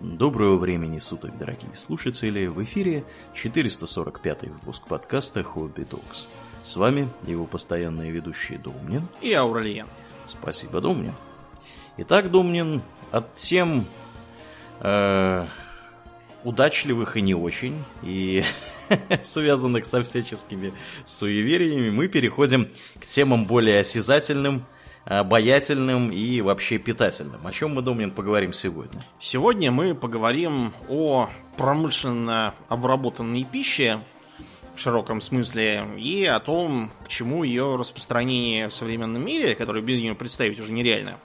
Доброго времени суток, дорогие слушатели! В эфире 445 выпуск подкаста «Хобби Токс». С вами его постоянные ведущие Домнин и Ауралиен. Спасибо, Домнин. Итак, Домнин, от тем э, удачливых и не очень, и связанных со всяческими суевериями, мы переходим к темам более осязательным, обаятельным и вообще питательным. О чем мы, Домнин, поговорим сегодня? Сегодня мы поговорим о промышленно обработанной пище в широком смысле и о том, к чему ее распространение в современном мире, которое без нее представить уже нереально,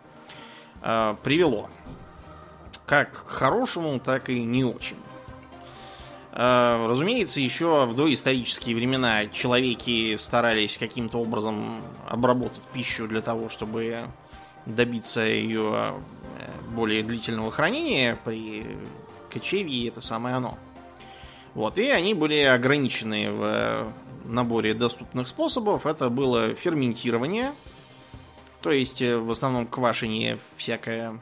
э, привело. Как к хорошему, так и не очень. Э, разумеется, еще в доисторические времена человеки старались каким-то образом обработать пищу для того, чтобы добиться ее э, более длительного хранения при кочевье, это самое оно. Вот, и они были ограничены в наборе доступных способов. Это было ферментирование, то есть э, в основном квашение всякое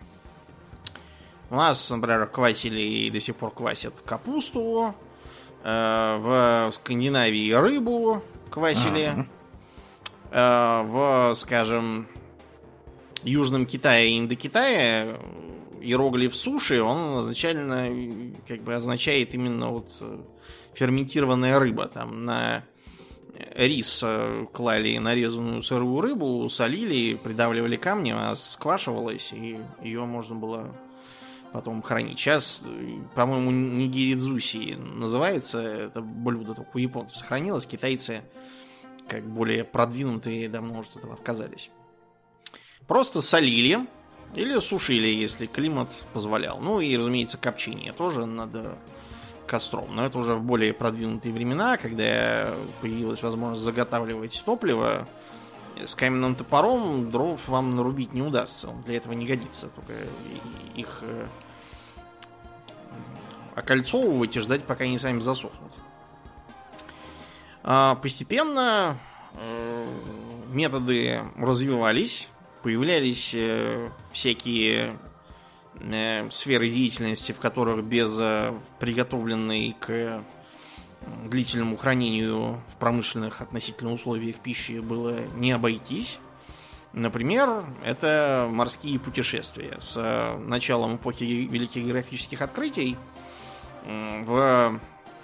у нас, например, квасили и до сих пор квасят капусту. Э, в Скандинавии рыбу квасили. Э, в, скажем, Южном Китае и Индокитае иероглиф суши, он изначально как бы означает именно вот э, ферментированная рыба. Там на рис клали нарезанную сырую рыбу, солили, придавливали камнем, она сквашивалась, и ее можно было потом хранить. Сейчас, по-моему, нигиридзуси называется это блюдо, только у японцев сохранилось. Китайцы, как более продвинутые, давно уже от этого отказались. Просто солили или сушили, если климат позволял. Ну и, разумеется, копчение тоже надо костром. Но это уже в более продвинутые времена, когда появилась возможность заготавливать топливо, с каменным топором дров вам нарубить не удастся. Он для этого не годится. Только их э, окольцовывать и ждать, пока они сами засохнут. А постепенно э, методы развивались, появлялись э, всякие сферы деятельности, в которых без приготовленной к длительному хранению в промышленных относительно условиях пищи было не обойтись. Например, это морские путешествия. С э, началом эпохи великих географических открытий в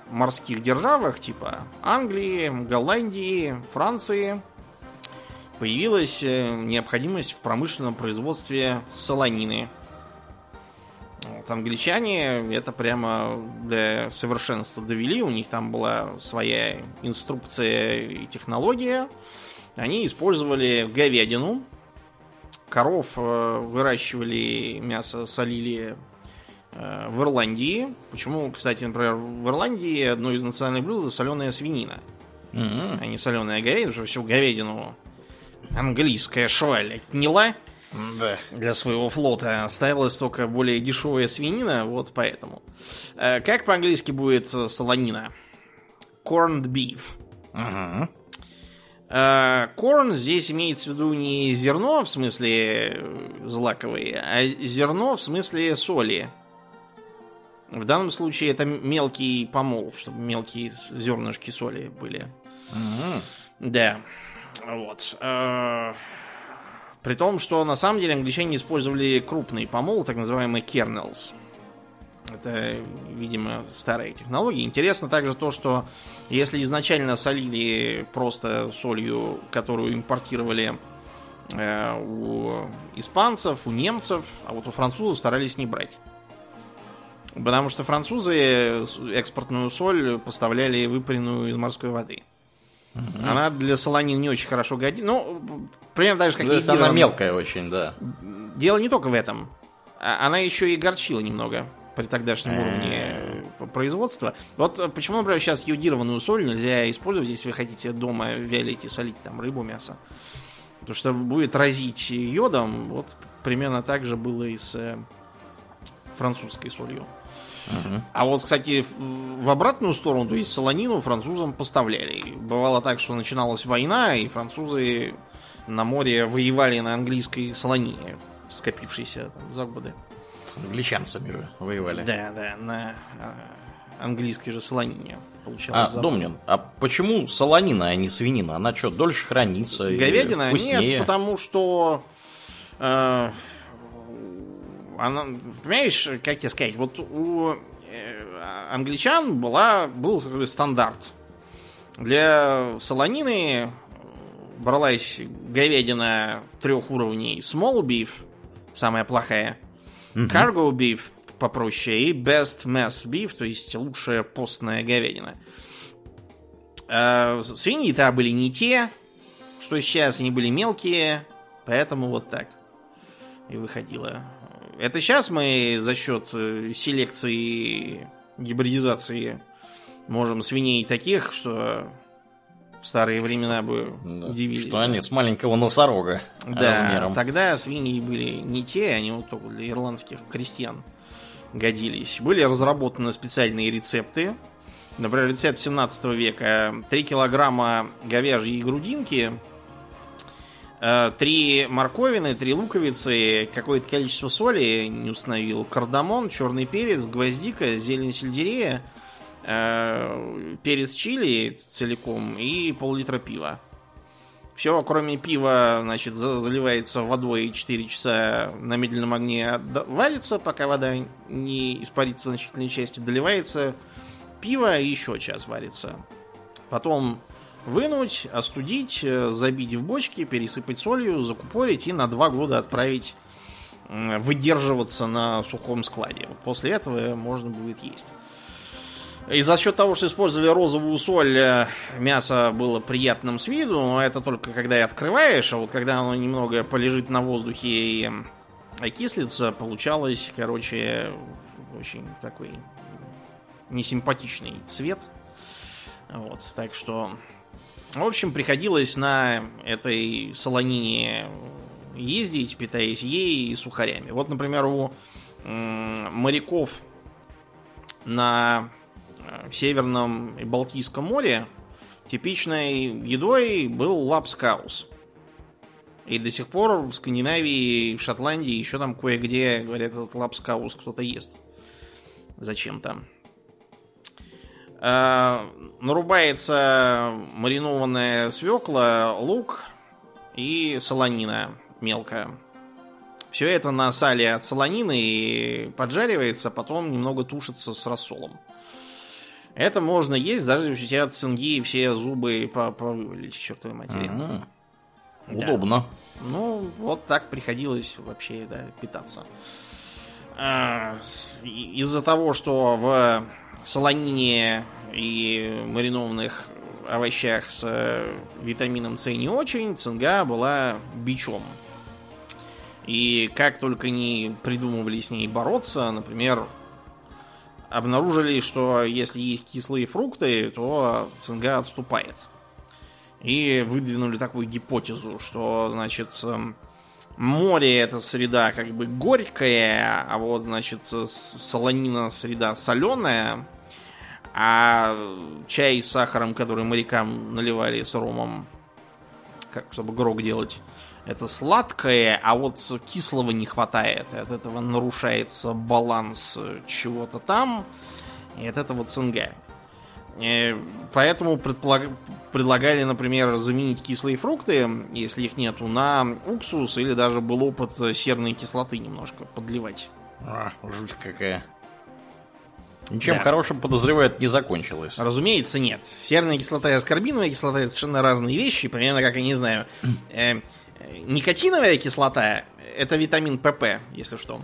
морских державах типа Англии, Голландии, Франции появилась э, необходимость в промышленном производстве солонины – вот, англичане это прямо до совершенства довели. У них там была своя инструкция и технология. Они использовали говядину. Коров э, выращивали, мясо солили э, в Ирландии. Почему, кстати, например, в Ирландии одно из национальных блюд это соленая свинина, mm-hmm. а не соленая говядина, потому что всю говядину английская шваль отняла да. для своего флота. Ставилась только более дешевая свинина, вот поэтому. Э, как по-английски будет э, солонина? Corned beef. Ага. Корн э, здесь имеется в виду не зерно в смысле злаковые, а зерно в смысле соли. В данном случае это мелкий помол, чтобы мелкие зернышки соли были. Угу. Да. Вот. При том, что на самом деле англичане использовали крупный помол, так называемый kernels. Это, видимо, старая технология. Интересно также то, что если изначально солили просто солью, которую импортировали э, у испанцев, у немцев, а вот у французов старались не брать. Потому что французы экспортную соль поставляли выпаренную из морской воды. Угу. Она для солонин не очень хорошо годится. Ну, примерно так же, как и Она мелкая очень, да. Дело не только в этом. А, она еще и горчила немного при тогдашнем уровне производства. Вот почему, например, сейчас йодированную соль нельзя использовать, если вы хотите дома вялить и солить там рыбу, мясо. Потому что будет разить йодом. Вот примерно так же было и с э, французской солью. А вот, кстати, в обратную сторону, то есть солонину французам поставляли. Бывало так, что начиналась война, и французы на море воевали на английской солонине, скопившейся там за годы. С англичанцами же воевали. Да, да, на а, английской же солонине получалось. А, забавно. Домнин, а почему солонина, а не свинина? Она что, дольше хранится? Говядина? Нет, потому что... Э, она, понимаешь, как тебе сказать, вот у э, англичан была, был стандарт. Для солонины бралась говядина трех уровней small beef, самая плохая, угу. cargo beef попроще и best mess beef, то есть лучшая постная говядина. А свиньи-то были не те, что сейчас они были мелкие, поэтому вот так и выходило. Это сейчас мы за счет э, селекции, гибридизации можем свиней таких, что в старые времена бы да, удивились. Что они с маленького носорога да, размером. Тогда свиньи были не те, они вот только для ирландских крестьян годились. Были разработаны специальные рецепты. Например, рецепт 17 века. 3 килограмма говяжьей грудинки, 3 э, морковины, 3 луковицы, какое-то количество соли, не установил, кардамон, черный перец, гвоздика, зелень сельдерея, э, перец чили целиком и пол-литра пива. Все, кроме пива, значит, заливается водой 4 часа на медленном огне варится, пока вода не испарится в значительной части, доливается пиво и еще час варится. Потом вынуть, остудить, э, забить в бочки, пересыпать солью, закупорить и на два года отправить выдерживаться на сухом складе. После этого можно будет есть. И за счет того, что использовали розовую соль, э, мясо было приятным с виду, но это только когда и открываешь, а вот когда оно немного полежит на воздухе и окислится, получалось, короче, очень такой несимпатичный цвет. Вот, так что, в общем, приходилось на этой солонине ездить, питаясь ей и сухарями. Вот, например, у моряков на в Северном и Балтийском море типичной едой был лапскаус. И до сих пор в Скандинавии, в Шотландии, еще там кое-где, говорят, этот лапскаус кто-то ест. Зачем-то. А, нарубается маринованная свекла, лук и солонина мелкая. Все это на сале от солонины и поджаривается, потом немного тушится с рассолом. Это можно есть, даже если у тебя от цинги все зубы повывалили, чертовой матери. Ага. Да. Удобно. Ну, вот так приходилось вообще да, питаться. А, из-за того, что в солонине и маринованных овощах с э, витамином С не очень, цинга была бичом. И как только не придумывали с ней бороться, например, обнаружили, что если есть кислые фрукты, то цинга отступает. И выдвинули такую гипотезу, что, значит, эм, море это среда как бы горькая, а вот, значит, солонина среда соленая, а чай с сахаром, который морякам наливали с ромом, как, чтобы грог делать, это сладкое, а вот кислого не хватает. От этого нарушается баланс чего-то там. И от этого цинга. И поэтому предполаг... предлагали, например, заменить кислые фрукты, если их нету, на уксус или даже был опыт серной кислоты немножко подливать. А, жуть какая. Ничем да. хорошим, подозревают, не закончилось. Разумеется, нет. Серная кислота и аскорбиновая кислота это совершенно разные вещи. Примерно как, я не знаю, э, Никотиновая кислота – это витамин ПП, если что.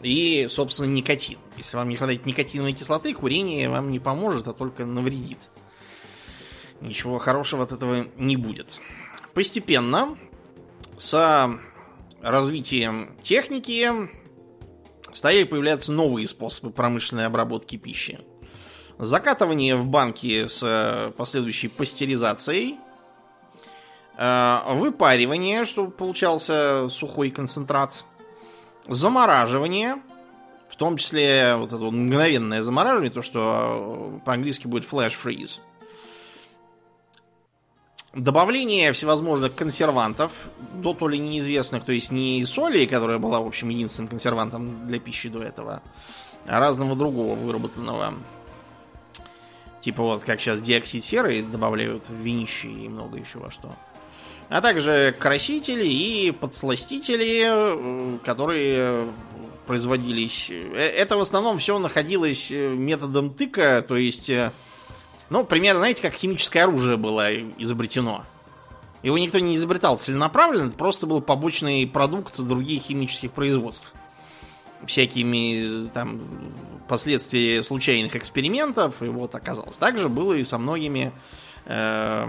И, собственно, никотин. Если вам не хватает никотиновой кислоты, курение вам не поможет, а только навредит. Ничего хорошего от этого не будет. Постепенно, с развитием техники, стали появляться новые способы промышленной обработки пищи. Закатывание в банки с последующей пастеризацией – Э, выпаривание, чтобы получался сухой концентрат. Замораживание, в том числе вот это мгновенное замораживание, то, что э, по-английски будет flash freeze. Добавление всевозможных консервантов, до то ли неизвестных, то есть не соли, которая была, в общем, единственным консервантом для пищи до этого, а разного другого выработанного. Типа вот как сейчас диоксид серы добавляют в винище и много еще во что. А также красители и подсластители, э, которые производились. Э, это в основном все находилось э, методом тыка, то есть ну, примерно, знаете, как химическое оружие было изобретено. Его никто не изобретал целенаправленно, это просто был побочный продукт других химических производств. Всякими там последствия случайных экспериментов, и вот оказалось. Также было и со многими э,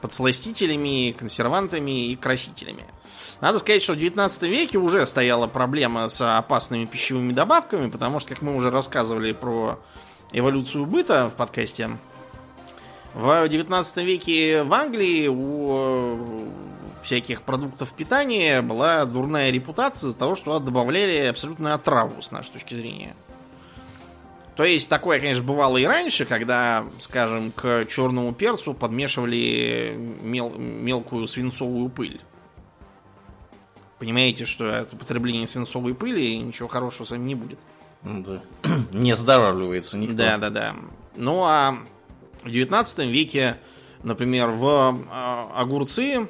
подсластителями, консервантами и красителями. Надо сказать, что в 19 веке уже стояла проблема с опасными пищевыми добавками, потому что, как мы уже рассказывали про эволюцию быта в подкасте, в 19 веке в Англии у э, всяких продуктов питания была дурная репутация из-за того, что добавляли абсолютно отраву с нашей точки зрения. То есть такое, конечно, бывало и раньше, когда, скажем, к черному перцу подмешивали мел мелкую свинцовую пыль. Понимаете, что от употребления свинцовой пыли ничего хорошего с вами не будет. Да. Не оздоравливается никто. Да, да, да. Ну а в 19 веке, например, в а, огурцы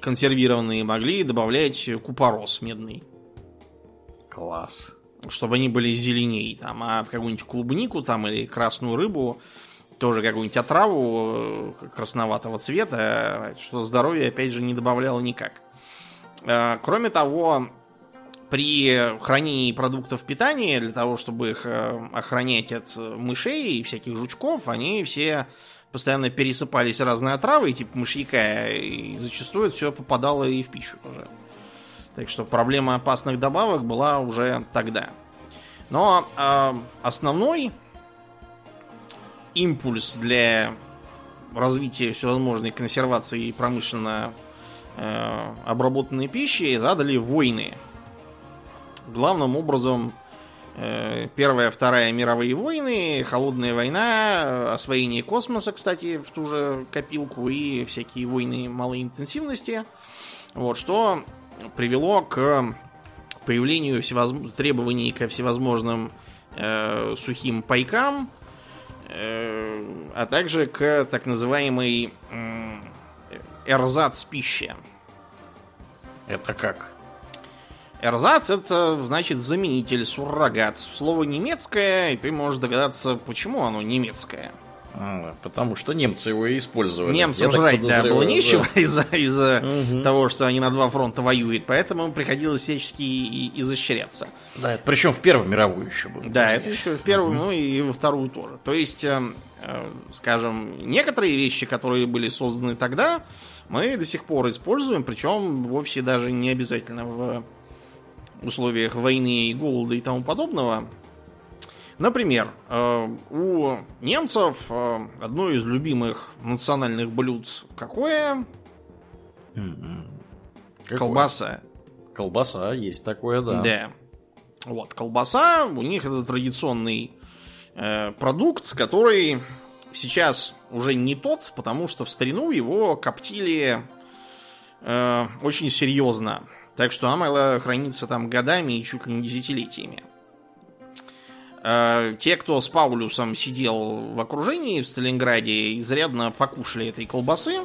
консервированные могли добавлять купорос медный. Класс. Чтобы они были зеленее. Там, а в какую-нибудь клубнику там, или красную рыбу тоже какую-нибудь отраву э, красноватого цвета, что здоровье, опять же, не добавляло никак. А, кроме того, при хранении продуктов питания, для того, чтобы их э, охранять от мышей и всяких жучков, они все постоянно пересыпались разные отравы, типа мышьяка, и зачастую все попадало и в пищу тоже. Так что проблема опасных добавок была уже тогда. Но э, основной импульс для развития всевозможной консервации и промышленно э, обработанной пищи задали войны главным образом э, Первая, Вторая мировые войны, Холодная война, освоение космоса, кстати, в ту же копилку и всякие войны малой интенсивности. Вот, что привело к появлению всевоз... требований ко всевозможным э, сухим пайкам, э, а также к так называемой э, эрзац пище. Это как? Эрзац это значит заменитель, суррогат. Слово немецкое, и ты можешь догадаться, почему оно немецкое. А, потому что немцы его использовали. Немцам жрать, да, было нечего да. из-за из угу. того, что они на два фронта воюют, поэтому приходилось всячески и, изощряться. Да, это причем в Первую мировую еще было. Да, это еще в Первую, угу. ну и во Вторую тоже. То есть, э, э, скажем, некоторые вещи, которые были созданы тогда, мы до сих пор используем, причем вовсе даже не обязательно в условиях войны и голода и тому подобного. Например, э, у немцев э, одно из любимых национальных блюд какое? какое? Колбаса. Колбаса, есть такое, да. Да. Вот, колбаса, у них это традиционный э, продукт, который сейчас уже не тот, потому что в старину его коптили э, очень серьезно. Так что она могла храниться там годами и чуть ли не десятилетиями. А, те, кто с Паулюсом сидел в окружении в Сталинграде, изрядно покушали этой колбасы.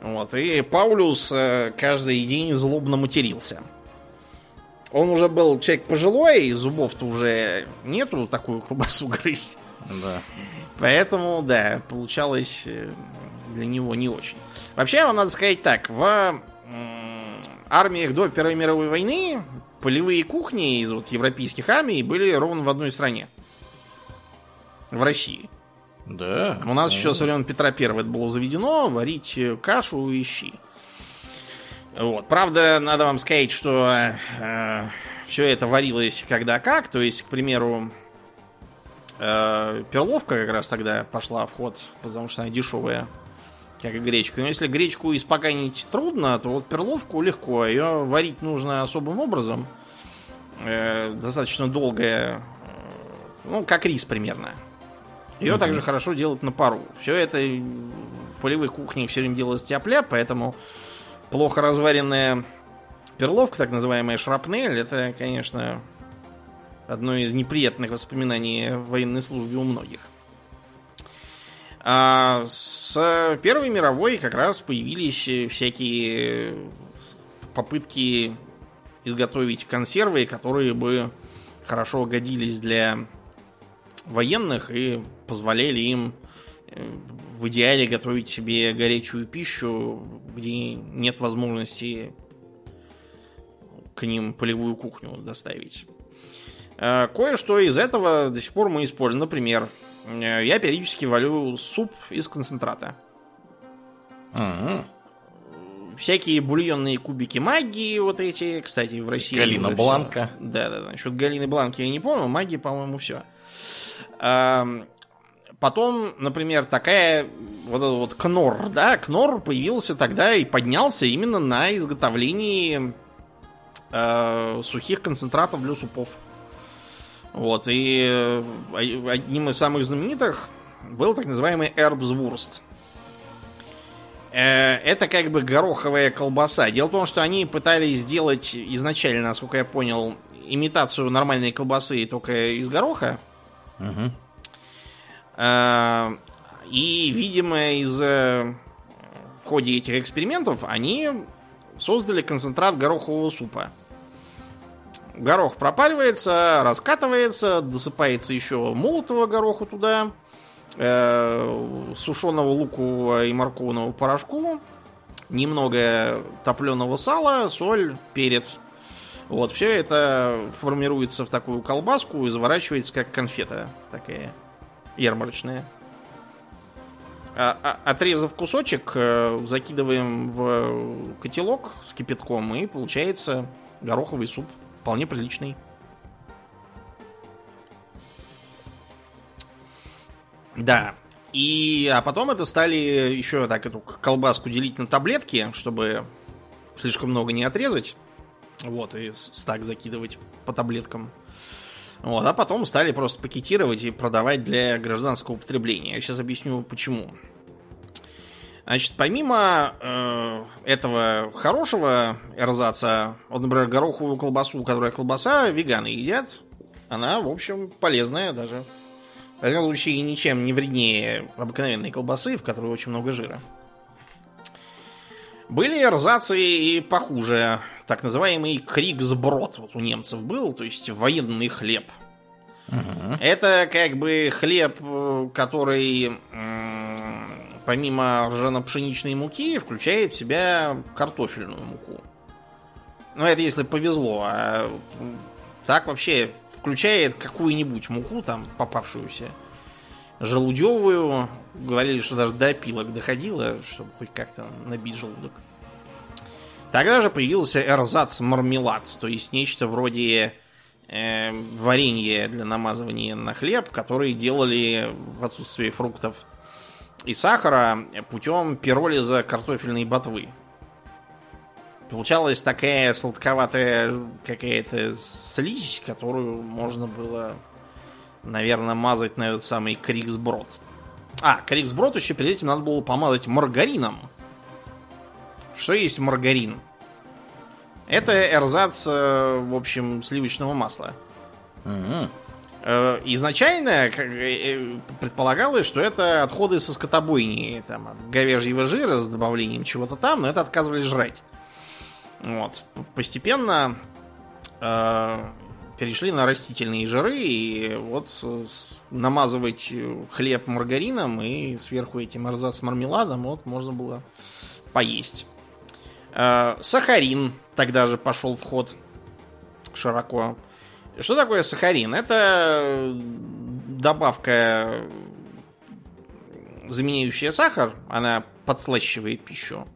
Вот, и Паулюс э, каждый день злобно матерился. Он уже был человек пожилой, и зубов-то уже нету такую колбасу грызть. Да. Поэтому, да, получалось э, для него не очень. Вообще, надо сказать так, в армиях до Первой мировой войны полевые кухни из вот европейских армий были ровно в одной стране. В России. Да. У нас да. еще со времен Петра Первого это было заведено варить кашу и щи. Вот. Правда, надо вам сказать, что э, все это варилось когда как. То есть, к примеру, э, перловка как раз тогда пошла в ход, потому что она дешевая как и гречка. Но если гречку испоганить трудно, то вот перловку легко. Ее варить нужно особым образом. Э, достаточно долгое, э, ну, как рис примерно. Ее угу. также хорошо делать на пару. Все это полевых кухнях все время делалось тяп поэтому плохо разваренная перловка, так называемая шрапнель, это, конечно, одно из неприятных воспоминаний в военной службе у многих. А с Первой мировой как раз появились всякие попытки изготовить консервы, которые бы хорошо годились для военных и позволяли им э, в идеале готовить себе горячую пищу, где нет возможности к ним полевую кухню доставить. Э, кое-что из этого до сих пор мы используем. Например, э, я периодически валю суп из концентрата. Ага. Всякие бульонные кубики магии, вот эти, кстати, в России. Галина Бланка. Да, да, да. Насчет Галины Бланки я не помню, магии, по-моему, все. Эм, потом, например, такая вот этот вот кнор, да, кнор появился тогда и поднялся именно на изготовлении э, сухих концентратов для супов. Вот, и э, одним из самых знаменитых был так называемый Эрбсвурст. Э, это как бы гороховая колбаса. Дело в том, что они пытались сделать изначально, насколько я понял, имитацию нормальной колбасы только из гороха. Угу. И, видимо, из в ходе этих экспериментов они создали концентрат горохового супа. Горох пропаривается, раскатывается, досыпается еще молотого гороха туда, э, сушеного лукового и морковного порошку, немного топленого сала, соль, перец. Вот, все это формируется в такую колбаску и заворачивается как конфета такая ярмарочная. А, а, отрезав кусочек, э, закидываем в котелок с кипятком, и получается гороховый суп. Вполне приличный. Да. И, а потом это стали еще так эту колбаску делить на таблетки, чтобы слишком много не отрезать. Вот, и стак закидывать по таблеткам. Вот, а потом стали просто пакетировать и продавать для гражданского употребления. Я сейчас объясню почему. Значит, помимо э, этого хорошего эрзаца, вот, например, гороховую колбасу, которая колбаса, веганы едят, она, в общем, полезная даже. В этом случае ничем не вреднее обыкновенной колбасы, в которой очень много жира. Были эрзацы и похуже. Так называемый криксброд вот у немцев был, то есть военный хлеб. Угу. Это как бы хлеб, э, который помимо ржано-пшеничной муки включает в себя картофельную муку. Ну, это если повезло. А так вообще включает какую-нибудь муку, там, попавшуюся желудевую. Говорили, что даже до опилок доходило, чтобы хоть как-то набить желудок. Тогда же появился эрзац мармелад, то есть нечто вроде э, варенья для намазывания на хлеб, которые делали в отсутствие фруктов и сахара путем пиролиза картофельной ботвы. Получалась такая сладковатая какая-то слизь, которую можно было, наверное, мазать на этот самый криксброд. А, криксброд еще перед этим надо было помазать маргарином. Что есть маргарин? Это эрзац, э, в общем, сливочного масла. Угу. Изначально э, э, предполагалось, что это отходы со скотобойни, там, от говяжьего жира с добавлением чего-то там, но это отказывались жрать. Вот. Постепенно э, перешли на растительные жиры, и вот намазывать хлеб маргарином и сверху этим эрзац с мармеладом вот можно было поесть. Э, сахарин тогда же пошел в ход широко. Что такое сахарин? Это добавка, заменяющая сахар. Она подслащивает пищу.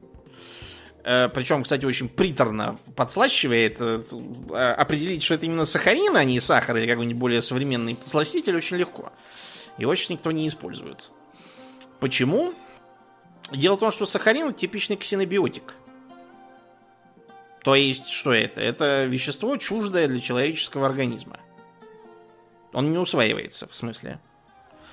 Э, Причем, кстати, очень приторно подслащивает. Э, определить, что это именно сахарин, а не сахар или какой-нибудь более современный подсластитель очень легко. Его сейчас никто не использует. Почему? Дело в том, что сахарин типичный ксенобиотик. То есть, что это? Это вещество чуждое для человеческого организма. Он не усваивается, в смысле.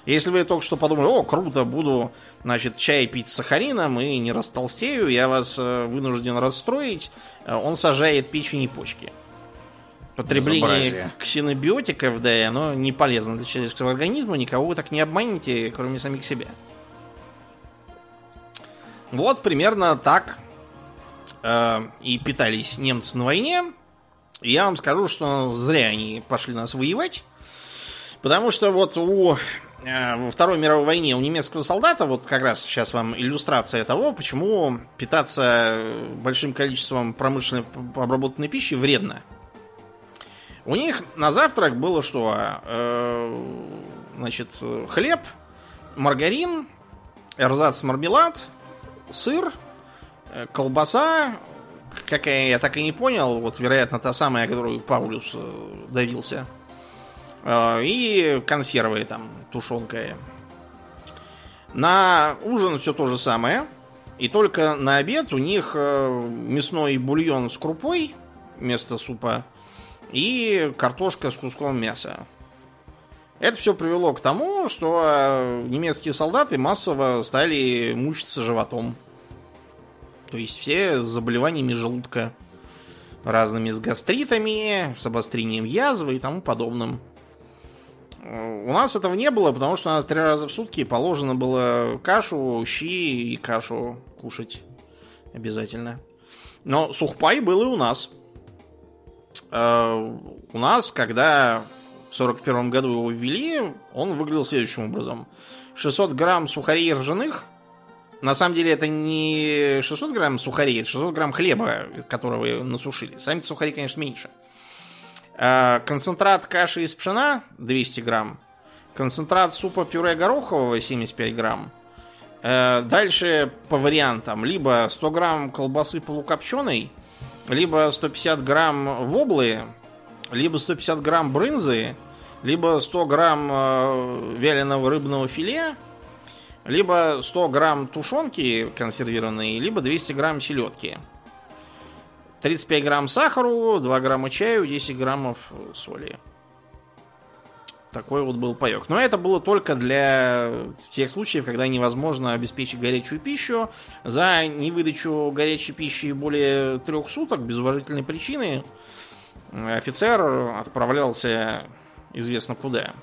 Если вы только что подумали, о, круто, буду, значит, чай пить с сахарином и не растолстею, я вас э, вынужден расстроить, э, он сажает печень и почки. Потребление Безобразие. ксенобиотиков, да, оно не полезно для человеческого организма, никого вы так не обманете, кроме самих себя. Вот примерно так э, и питались немцы на войне. Я вам скажу, что зря они пошли нас воевать. Потому что вот у э, во Второй мировой войне у немецкого солдата, вот как раз сейчас вам иллюстрация того, почему питаться большим количеством промышленно обработанной пищи вредно. У них на завтрак было что? Э, значит, хлеб, маргарин, эрзац мармелад, сыр, э, колбаса, какая я так и не понял, вот, вероятно, та самая, которую Паулюс э, давился. Э, И консервы там, тушенка. На ужин все то же самое. И только на обед у них э, мясной бульон с крупой вместо супа и картошка с куском мяса. Это все привело к тому, что э, немецкие солдаты массово стали мучиться животом. То есть все с заболеваниями желудка. Разными с гастритами, с обострением язвы и тому подобным. У нас этого не было, потому что у нас три раза в сутки положено было кашу, щи и кашу кушать обязательно. Но сухпай был и у нас. Э, У нас, когда в 41 году его ввели, он выглядел следующим образом. 600 грамм сухарей ржаных. На самом деле это не 600 грамм сухарей, это 600 грамм хлеба, которого насушили. Сами сухари, конечно, меньше. Э, Концентрат каши из пшена 200 грамм. Концентрат супа пюре горохового 75 грамм. Э, Дальше по вариантам. Либо 100 грамм колбасы полукопченой, либо 150 грамм воблы, либо 150 грамм брынзы, либо 100 грамм э, вяленого рыбного филе, либо 100 грамм тушенки консервированной, либо 200 грамм селедки. 35 грамм сахару, 2 грамма чаю, 10 граммов соли. Такой вот был паек. Но это было только для тех случаев, когда невозможно обеспечить горячую пищу. За невыдачу горячей пищи более трех суток без уважительной причины офицер отправлялся известно куда.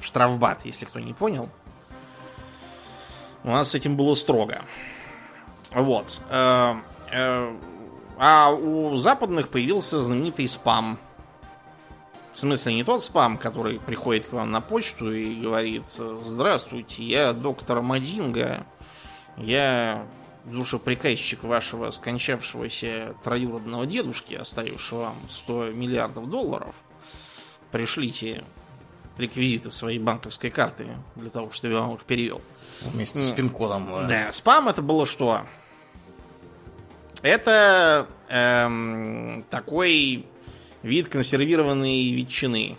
Штрафбат, если кто не понял. У нас с этим было строго. Вот. Э, э, А у западных появился знаменитый спам. В смысле, не тот спам, который приходит к вам на почту и говорит Здравствуйте, я доктор Мадинга. Я душеприказчик вашего скончавшегося троюродного дедушки, оставившего вам 100 миллиардов долларов. Пришлите реквизиты своей банковской карты для того, чтобы я вам их перевел. Вместе с пин-кодом. да. Спам это было что? Это эм, такой вид консервированной ветчины.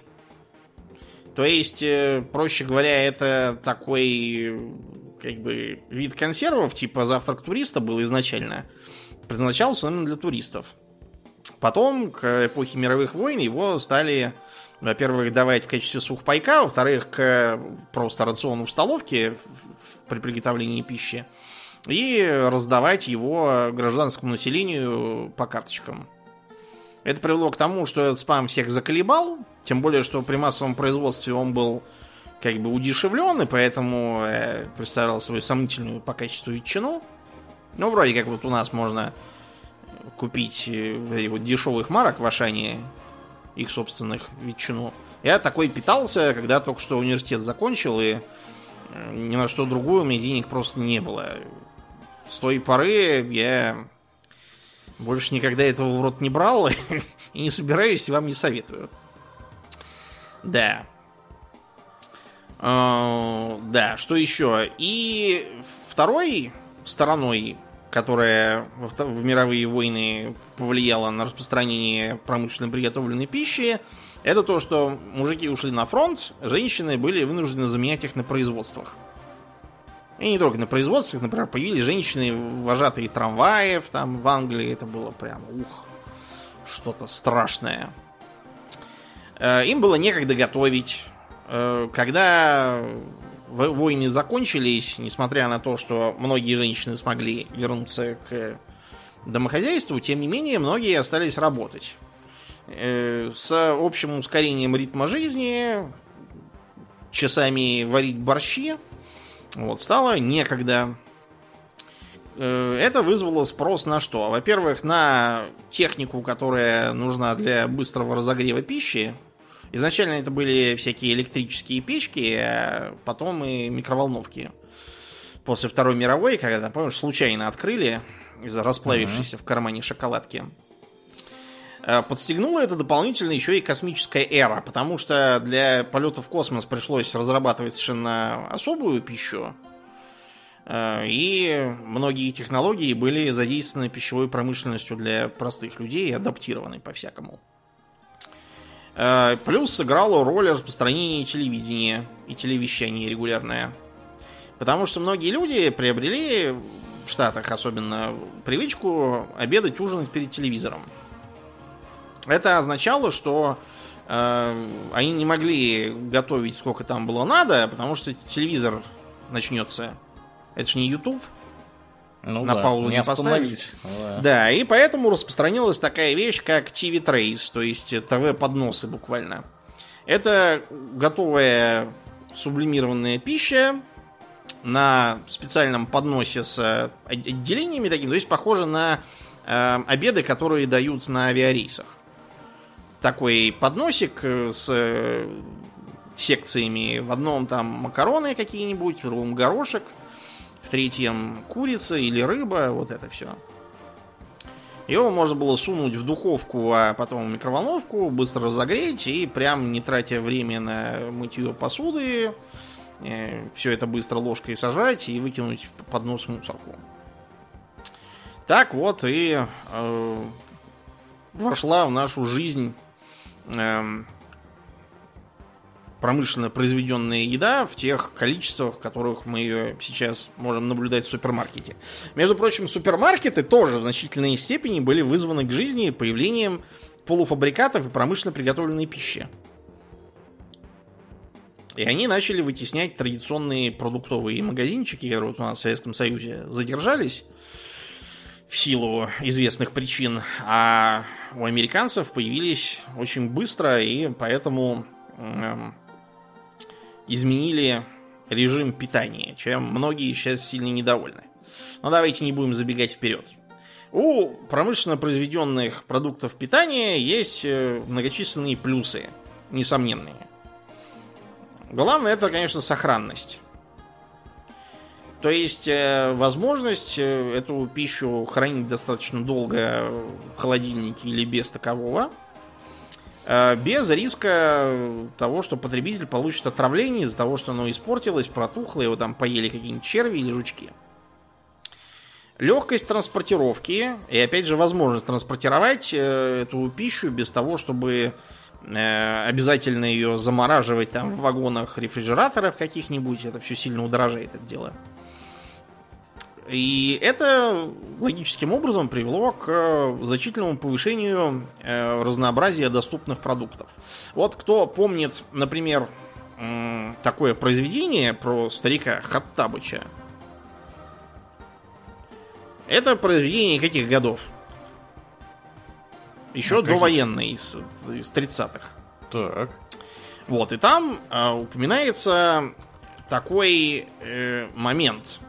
То есть, э, проще говоря, это такой как бы вид консервов, типа завтрак туриста был изначально. Предназначался именно для туристов. Потом, к эпохе мировых войн, его стали, во-первых, давать в качестве сухпайка, во-вторых, к просто рациону в столовке при приготовлении пищи, и раздавать его гражданскому населению по карточкам. Это привело к тому, что этот спам всех заколебал, тем более, что при массовом производстве он был как бы удешевлен, и поэтому э, представлял свою сомнительную по качеству ветчину. Ну, вроде как вот у нас можно купить э, вот дешевых марок в Ашане, их собственных ветчину. Я такой питался, когда только что университет закончил, и ни на что другое у меня денег просто не было. С той поры я больше никогда этого в рот не брал и не собираюсь, и вам не советую. Да. Э, Да, что еще? И второй стороной, которая в мировые войны повлияла на распространение промышленно приготовленной пищи, это то, что мужики ушли на фронт, женщины были вынуждены заменять их на производствах. И не только на производствах, например, появились женщины, вожатые трамваев, там в Англии это было прям, ух, что-то страшное. Э, Им было некогда готовить. э, когда войны закончились, несмотря на то, что многие женщины смогли вернуться к домохозяйству, тем не менее, многие остались работать. Э, с общим ускорением ритма жизни, часами варить борщи, вот, стало некогда. Э, это вызвало спрос на что? Во-первых, на технику, которая нужна для быстрого разогрева пищи. Изначально это были всякие электрические печки, а потом и микроволновки. После Второй мировой, когда, помнишь, случайно открыли из-за расплавившейся uh-huh. в кармане шоколадки. Э, подстегнула это дополнительно еще и космическая эра, потому что для полета в космос пришлось разрабатывать совершенно особую пищу, э, и многие технологии были задействованы пищевой промышленностью для простых людей и адаптированы по-всякому. Э, плюс сыграло роль распространения телевидения и телевещания регулярное. Потому что многие люди приобрели в Штатах особенно привычку обедать, ужинать перед телевизором. Это означало, что э, они не могли готовить сколько там было надо, потому что телевизор начнется. Это же не YouTube. Ну на да, паузу не, не остановить. Да. да, и поэтому распространилась такая вещь, как TV Trays, то есть ТВ-подносы буквально. Это готовая сублимированная пища на специальном подносе с отделениями такими, то есть похоже на э, обеды, которые дают на авиарейсах такой подносик э, с э, секциями. В одном там макароны какие-нибудь, в другом горошек, в третьем курица или рыба, вот это все. Его можно было сунуть в духовку, а потом в микроволновку, быстро разогреть и прям не тратя время на мытье посуды, э, все это быстро ложкой сажать и выкинуть под нос мусорку. Так вот и э, вошла в нашу жизнь эм, промышленно произведенная еда в тех количествах, в которых мы ее сейчас можем наблюдать в супермаркете. Между прочим, супермаркеты тоже в значительной степени были вызваны к жизни появлением полуфабрикатов и промышленно приготовленной пищи. И они начали вытеснять традиционные продуктовые магазинчики, которые вот у нас в Советском Союзе задержались в силу известных причин, а у американцев появились очень быстро и поэтому э, изменили режим питания, чем многие сейчас сильно недовольны. Но давайте не будем забегать вперед. У промышленно произведенных продуктов питания есть э, многочисленные плюсы, несомненные. Главное это, конечно, сохранность. То есть э, возможность э, эту пищу хранить достаточно долго в холодильнике или без такового, без риска того, что потребитель получит отравление из-за того, что оно испортилось, протухло, его там поели какие-нибудь черви или жучки. Легкость транспортировки и, опять же, возможность транспортировать эту пищу без того, чтобы обязательно ее замораживать там в вагонах рефрижераторов каких-нибудь. Это все сильно удорожает это дело. И это логическим образом привело к э, значительному повышению э, разнообразия доступных продуктов. Вот кто помнит, например, такое произведение про старика Хаттабыча. Это произведение каких годов? Еще а довоенное, из, из 30-х. Так. Вот, и там э, упоминается такой э, момент –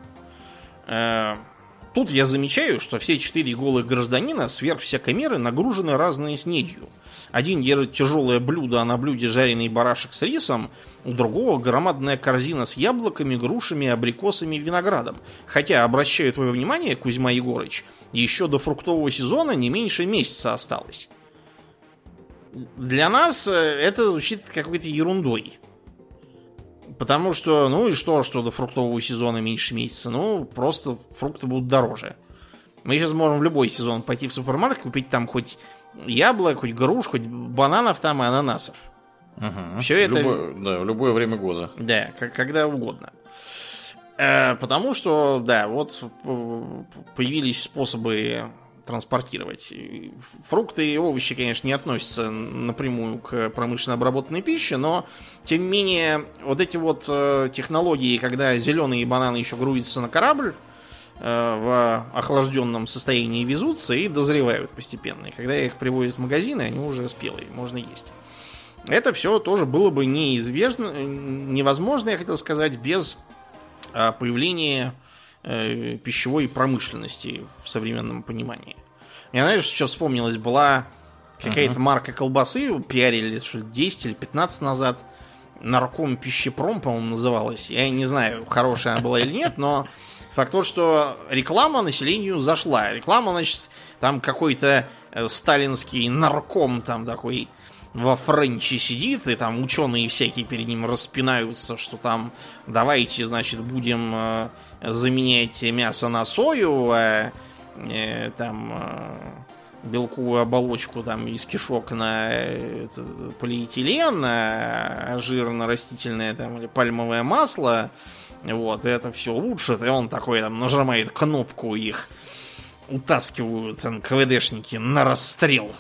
тут я замечаю, что все четыре голых гражданина сверх всякой меры нагружены разной снедью. Один держит тяжелое блюдо, а на блюде жареный барашек с рисом, у другого громадная корзина с яблоками, грушами, абрикосами и виноградом. Хотя, обращаю твое внимание, Кузьма Егорыч, еще до фруктового сезона не меньше месяца осталось. Для нас э, это звучит какой-то ерундой. Потому что, ну и что, что до фруктового сезона меньше месяца? Ну, просто фрукты будут дороже. Мы сейчас можем в любой сезон пойти в супермаркет, купить там хоть яблок, хоть груш, хоть бананов там и ананасов. Угу. Все это... Любое, да, в любое время года. Да, как, когда угодно. Э, потому что, да, вот появились способы транспортировать. Фрукты и овощи, конечно, не относятся напрямую к промышленно обработанной пище, но, тем не менее, вот эти вот э, технологии, когда зеленые бананы еще грузятся на корабль, э, в охлажденном состоянии везутся и дозревают постепенно. И когда их привозят в магазины, они уже спелые, можно есть. Это все тоже было бы неизвестно, невозможно, я хотел сказать, без а, появления э, пищевой промышленности в современном понимании. Мне, знаешь, что вспомнилось? Была какая-то uh-huh. марка колбасы, пиарили что ли, 10 или 15 назад. Нарком пищепром, по-моему, называлась. Я не знаю, хорошая она была или нет, но факт тот, что реклама населению зашла. Реклама, значит, там какой-то э, сталинский нарком там такой во Френче сидит, и там ученые всякие перед ним распинаются, что там давайте, значит, будем заменять мясо на сою, а э, там э, белковую оболочку там из кишок на э, полиэтилен, а жир на растительное там или пальмовое масло. Вот, это все лучше. И он такой там нажимает кнопку, их утаскивают НКВДшники на расстрел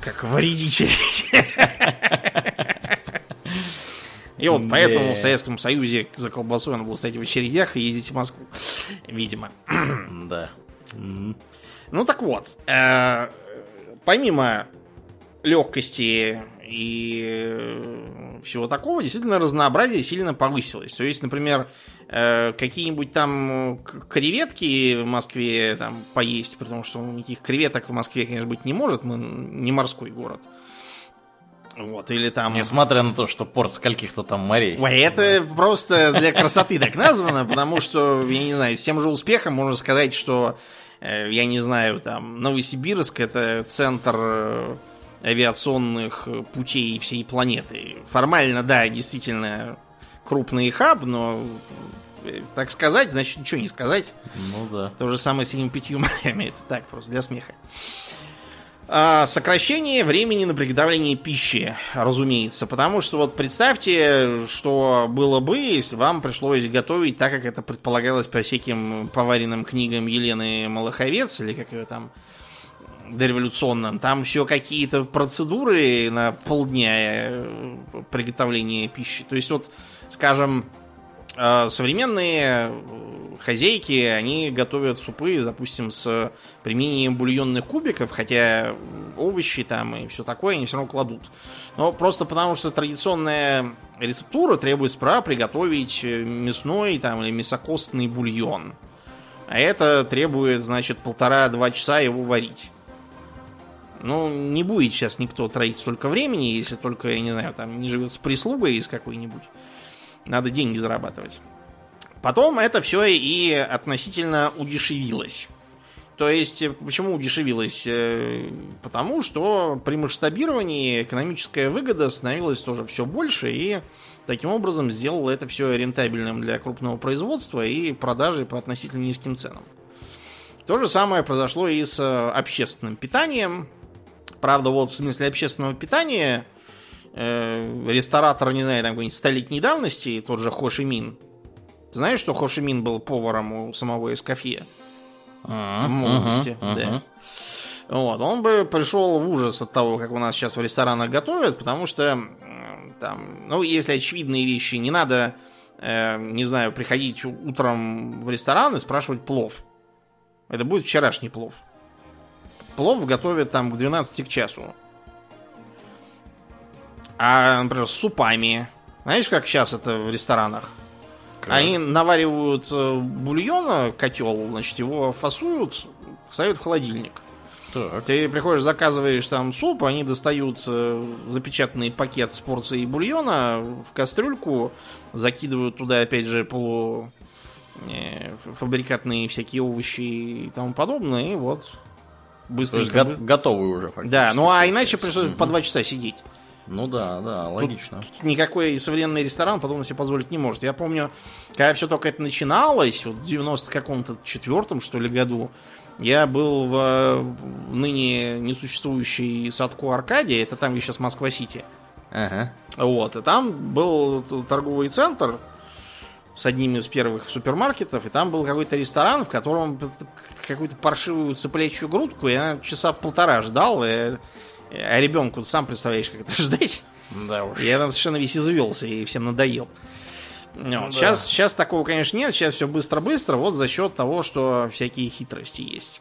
как вредитель. И вот поэтому в Советском Союзе за колбасой надо было стоять в очередях и ездить в Москву. Видимо. Да. Ну так вот. Э, помимо легкости и всего такого, действительно разнообразие сильно повысилось. То есть, например, Э, какие-нибудь там креветки в Москве там поесть, потому что никаких креветок в Москве, конечно, быть не может, мы не морской город. Вот, или там... Несмотря на то, что порт скольких-то там морей. Ой, это да. просто для красоты так названо, потому что, я не знаю, с тем же успехом можно сказать, что, э, я не знаю, там, Новосибирск это центр э, авиационных путей всей планеты. Формально, да, действительно крупный хаб, но так сказать, значит ничего не сказать. Ну да. То же самое с этими пятью морями. Это так, просто для смеха. А, сокращение времени на приготовление пищи, разумеется. Потому что вот представьте, что было бы, если вам пришлось готовить так, как это предполагалось по всяким поваренным книгам Елены Малаховец, или как ее там дореволюционным. Там все какие-то процедуры на полдня э, приготовления пищи. То есть вот, скажем, современные э, хозяйки, они готовят супы, допустим, с применением бульонных кубиков, хотя овощи там и все такое они все равно кладут. Но просто потому, что традиционная рецептура требует справа приготовить э, мясной там, или мясокостный бульон. А это требует, значит, полтора-два часа его варить. Ну, не будет сейчас никто тратить столько времени, если только, я не знаю, там не живет с прислугой из какой-нибудь. Надо деньги зарабатывать. Потом это все и относительно удешевилось. То есть, э, почему удешевилось? Э, потому что при масштабировании экономическая выгода становилась тоже все больше, и таким образом сделало это все рентабельным для крупного производства и продажи по относительно низким ценам. То же самое произошло и с э, общественным питанием. Правда, вот в смысле общественного питания ресторатор, не знаю, там какой-нибудь столетней давности, тот же Хошимин. Знаешь, что Хошимин был поваром у самого Эскофье? А, в молодости, uh-huh. да. Вот, он бы пришел в ужас от того, как у нас сейчас в ресторанах готовят, потому что там, ну, если очевидные вещи, не надо, э, не знаю, приходить утром в ресторан и спрашивать плов. Это будет вчерашний плов. Плов готовят там к 12 к часу. А, например, с супами. Знаешь, как сейчас это в ресторанах? Как? Они наваривают э, бульона, котел, значит, его фасуют, ставят в холодильник. Так. Ты приходишь, заказываешь там суп, они достают э, запечатанный пакет с порцией бульона в кастрюльку, закидывают туда, опять же, полу э, фабрикатные всякие овощи и тому подобное, и вот быстро. То есть го- готовые уже фактически. Да, ну а иначе пришлось угу. по два часа сидеть. Ну да, да, логично. Тут, тут никакой современный ресторан подобно себе позволить не может. Я помню, когда все только это начиналось, вот в 90 каком-то четвертом, что ли, году, я был в ныне несуществующей садку Аркадия, это там, где сейчас Москва-Сити. Ага. Вот, и там был торговый центр, с одним из первых супермаркетов, и там был какой-то ресторан, в котором какую-то паршивую цыплячью грудку я часа полтора ждал, и, а ребенку, сам представляешь, как это ждать. Да уж. Я там совершенно весь извелся и всем надоел. Ну, Ну, сейчас, да. сейчас такого, конечно, нет. Сейчас все быстро-быстро, вот за счет того, что всякие хитрости есть.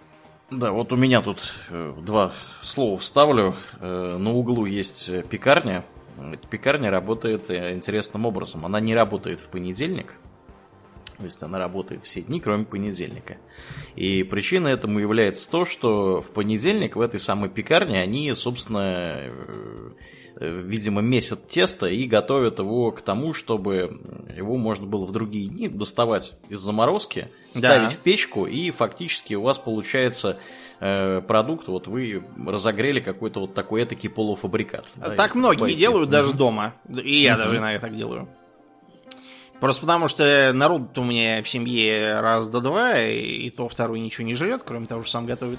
Да, вот у меня тут э, два слова вставлю. Э, на углу есть э, пекарня. Эта пекарня работает интересным образом. Она не работает в понедельник. То есть она работает все дни, кроме понедельника. И причиной этому является то, что в понедельник в этой самой пекарне они, собственно, э, э, видимо, месят тесто и готовят его к тому, чтобы его можно было в другие дни доставать из заморозки, Да. ставить в печку, и фактически у вас получается э, продукт, вот вы разогрели какой-то вот такой этакий полуфабрикат. да, так и многие делают даже Мгм. дома. И я Мгм. даже иногда так делаю. Просто потому что народ у меня в семье раз до два, и, и то второй ничего не жрет, кроме того, что сам готовит.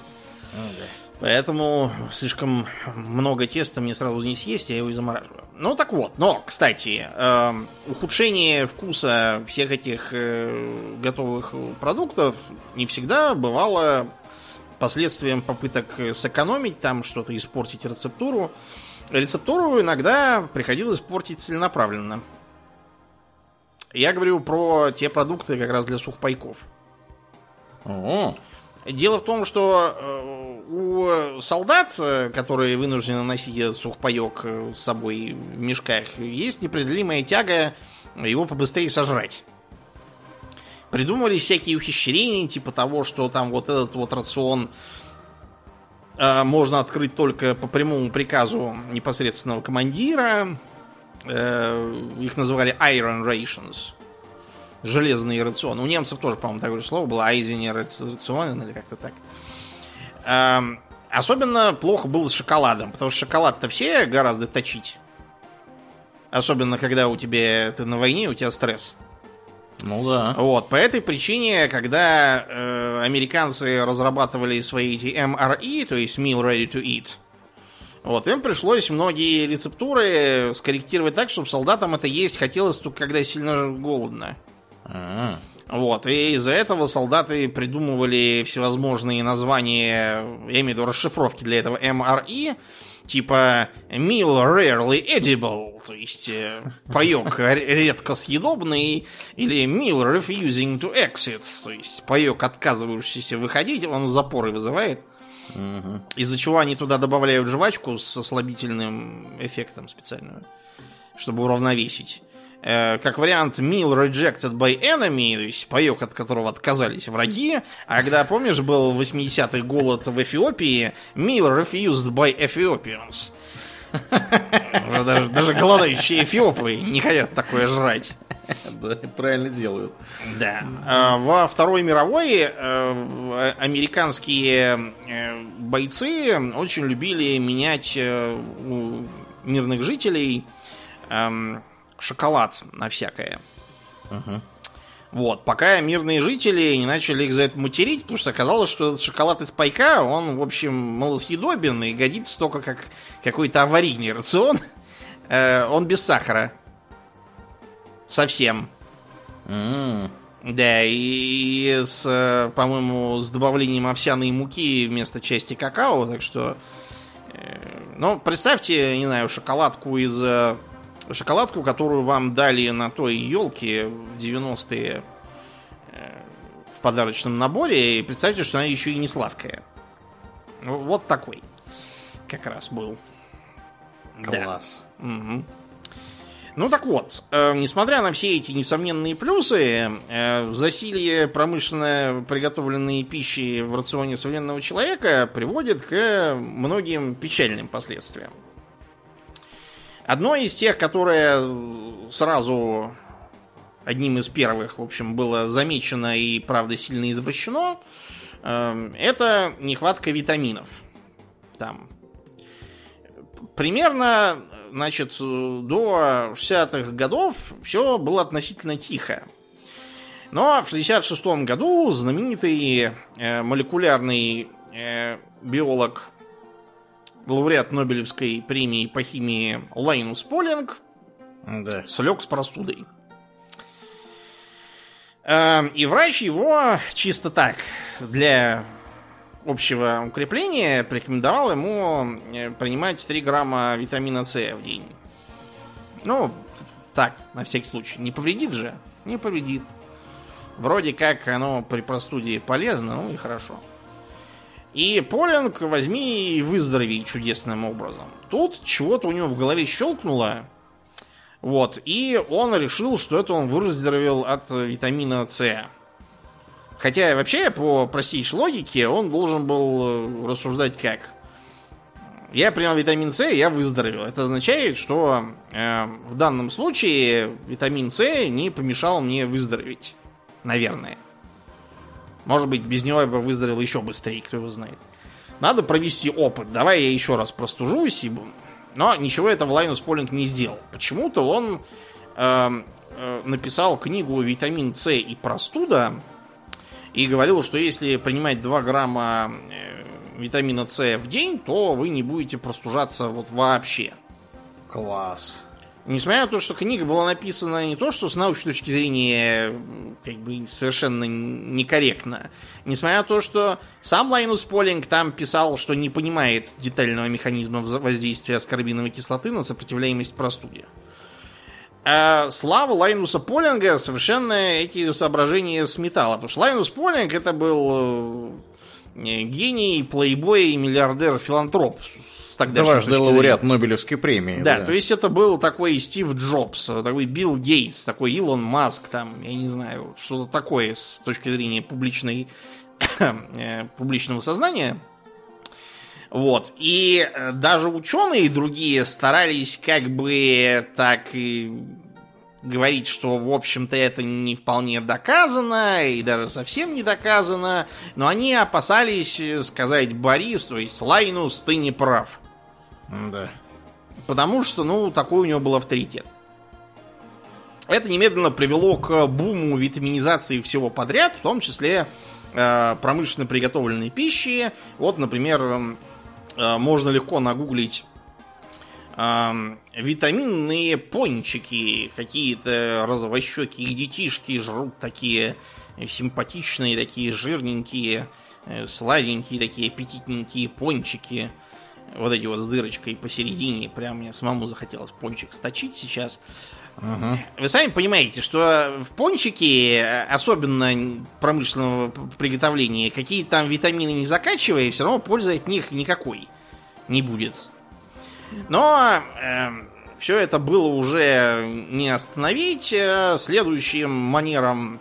Ну да. Поэтому слишком много теста мне сразу не съесть, я его и замораживаю. Ну так вот, но, кстати, эм, ухудшение вкуса всех этих э, готовых продуктов не всегда бывало последствием попыток сэкономить, там что-то испортить рецептуру. Рецептуру иногда приходилось портить целенаправленно. Я говорю про те продукты как раз для сухпайков. О, Дело в том, что э, у солдат, э, которые вынуждены носить этот сухпайок э, с собой в мешках, есть непреодолимая тяга его побыстрее сожрать. Придумывали всякие ухищрения, типа того, что там вот этот вот рацион можно открыть только по прямому приказу непосредственного командира. Э, их называли Iron Rations. Железные рационы. У немцев тоже, по-моему, такое слово было. Айзенер рационен или как-то так. Эм, особенно плохо было с шоколадом, потому что шоколад-то все гораздо точить. Особенно, когда у тебя ты на войне, у тебя стресс. ну да. Вот, по этой причине, когда э, американцы разрабатывали свои эти MRE, то есть Meal Ready to Eat, вот, им пришлось многие рецептуры скорректировать так, чтобы солдатам это есть хотелось только когда сильно голодно. А, Вот, и из-за этого солдаты придумывали всевозможные названия, я имею в виду расшифровки для этого MRE, типа meal rarely edible, то есть э, паек р- редко съедобный, или meal refusing to exit, то есть паек отказывающийся выходить, он запоры вызывает, из-за чего они туда добавляют жвачку с ослабительным эффектом специальную, чтобы уравновесить. Э, Как вариант meal rejected by enemy, то есть паек, от которого отказались враги. А когда, помнишь, был 80-й голод в Эфиопии, meal refused by Ethiopians. Уже даже, даже голодающие эфиопы не хотят такое жрать. Да, правильно делают. Да. А, Во Второй мировой э, американские э, бойцы очень любили менять э, у мирных жителей эм, шоколад на всякое. Вот, пока мирные жители не начали их за это материть, потому что оказалось, что этот шоколад из пайка, он, в общем, малосъедобен и годится только как какой-то аварийный рацион. Э, Он без сахара. Совсем. М, Да, и с, э, по-моему, с добавлением овсяной муки вместо части какао, так что... э, Ну, представьте, не знаю, шоколадку из... э, Шоколадку, которую вам дали на той елке в 90-е э, в подарочном наборе, и представьте, что она еще и не сладкая. Вот такой как раз был. Да. Класс. Ну так вот, э, несмотря на все эти несомненные плюсы, э, засилье промышленно приготовленной пищи в рационе современного человека приводит к многим печальным последствиям. Одно из тех, которое сразу одним из первых, в общем, было замечено и, правда, сильно извращено, э, это нехватка витаминов. Там примерно, значит, до 60-х годов все было относительно тихо. Но в 66 году знаменитый э, молекулярный э, биолог, лауреат Нобелевской премии по химии Лайнус Полинг Да. слег с простудой. Эм, и врач его чисто так, для общего укрепления, порекомендовал ему э, принимать 3 грамма витамина С в день. Ну, так, на всякий случай. Не повредит же? Не повредит. Вроде как оно при простуде полезно, ну и хорошо. И Полинг возьми и выздорови чудесным образом. Тут чего-то у него в голове щелкнуло. Вот, и он решил, что это он выздоровел от витамина С. Хотя вообще по простейшей логике он должен был рассуждать как. Я принял витамин С, я выздоровел. Это означает, что э, в данном случае витамин С не помешал мне выздороветь. Наверное. Может быть, без него я бы выздоровел еще быстрее, кто его знает. Надо провести опыт. Давай я еще раз простужусь. И... Но ничего этого Лайнус Полинг не сделал. Почему-то он э, э, написал книгу «Витамин С и простуда» и говорил, что если принимать 2 грамма э, витамина С в день, то вы не будете простужаться вот вообще. Класс. Несмотря на то, что книга была написана не то, что с научной точки зрения как бы совершенно некорректно, несмотря на то, что сам Лайнус Полинг там писал, что не понимает детального механизма воздействия аскорбиновой кислоты на сопротивляемость простуде. А слава Лайнуса Полинга совершенно эти соображения сметала. Потому что Лайнус Полинг это был э, гений, плейбой и миллиардер-филантроп Дважды лауреат Нобелевской премии. Да, да, то есть это был такой Стив Джобс, такой Билл Гейтс, такой Илон Маск, там, я не знаю, что-то такое с точки зрения публичной, э, публичного сознания. Вот. И э, даже ученые другие старались как бы так и говорить, что, в общем-то, это не вполне доказано, и даже совсем не доказано, но они опасались сказать Борис, то есть Лайнус, ты не прав. Да. Потому что, ну, такой у него был авторитет. Это немедленно привело к буму витаминизации всего подряд, в том числе э, промышленно приготовленной пищи. Вот, например, э, можно легко нагуглить э, витаминные пончики. Какие-то розовощекие детишки жрут такие симпатичные, такие жирненькие, э, сладенькие, такие аппетитненькие пончики вот эти вот с дырочкой посередине, прям мне самому захотелось пончик сточить сейчас. Вы сами понимаете, что в пончике, особенно промышленного приготовления, какие там витамины не закачивая, все равно пользы от них никакой не будет. Но э, все это было уже не остановить. Э, следующим манером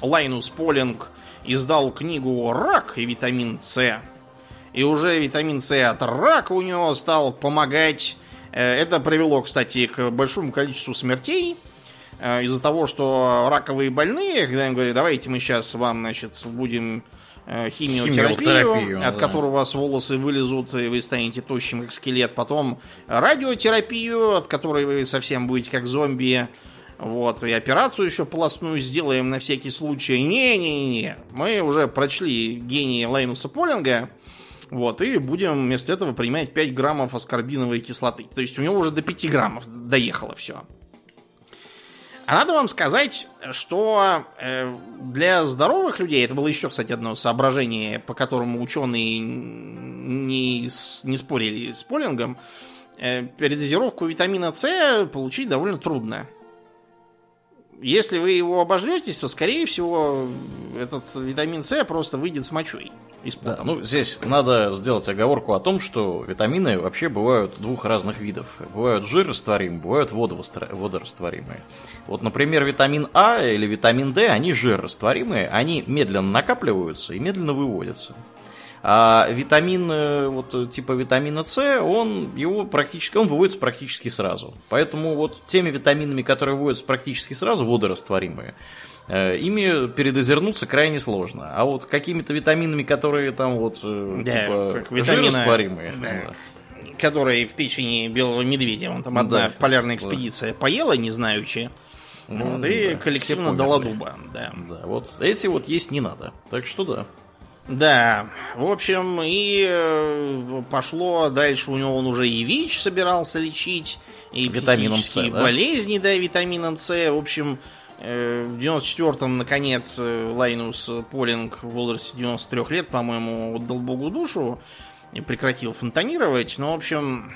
Лайнус Полинг издал книгу «Рак и витамин С», и уже витамин С от рака у него стал помогать. Э, это привело, кстати, к большому количеству смертей э, из-за того, что раковые больные, когда им говорят, давайте мы сейчас вам, значит, будем э, химиотерапию, химиотерапию от да. которой у вас волосы вылезут, и вы станете тощим, как скелет. Потом радиотерапию, от которой вы совсем будете как зомби. Вот, и операцию еще полостную сделаем на всякий случай. Не-не-не, мы уже прочли гений Лайнуса Полинга, вот, и будем вместо этого принимать 5 граммов аскорбиновой кислоты. То есть у него уже до 5 граммов доехало все. А надо вам сказать, что э, для здоровых людей, это было еще, кстати, одно соображение, по которому ученые не, не спорили с Полингом, э, передозировку витамина С получить довольно трудно. Если вы его обожретесь, то, скорее всего, этот витамин С просто выйдет с мочой. Да, ну здесь надо сделать оговорку о том, что витамины вообще бывают двух разных видов. Бывают жирорастворимые, бывают водорастворимые. Вот, например, витамин А или витамин D, они жирорастворимые, они медленно накапливаются и медленно выводятся. А витамин, э, вот типа витамина С, он его практически, он выводится практически сразу. Поэтому вот теми витаминами, которые выводятся практически сразу, водорастворимые, э, ими передозернуться крайне сложно. А вот какими-то витаминами, которые там вот э, да, типа витамина, жирорастворимые, да. Да, которые в печени белого медведя, он там одна да, полярная экспедиция да. поела, не знаючи. Ну, вот, и да, коллективно дала дуба. Да. да, вот эти вот есть не надо. Так что да. Да, в общем, и э, пошло дальше у него он уже и ВИЧ собирался лечить, и витамином С, да? болезни, да, витамином С. В общем, Э, в 94-м, наконец, э, Лайнус Полинг в возрасте 93 лет, по-моему, отдал Богу душу и прекратил фонтанировать. Ну, в общем...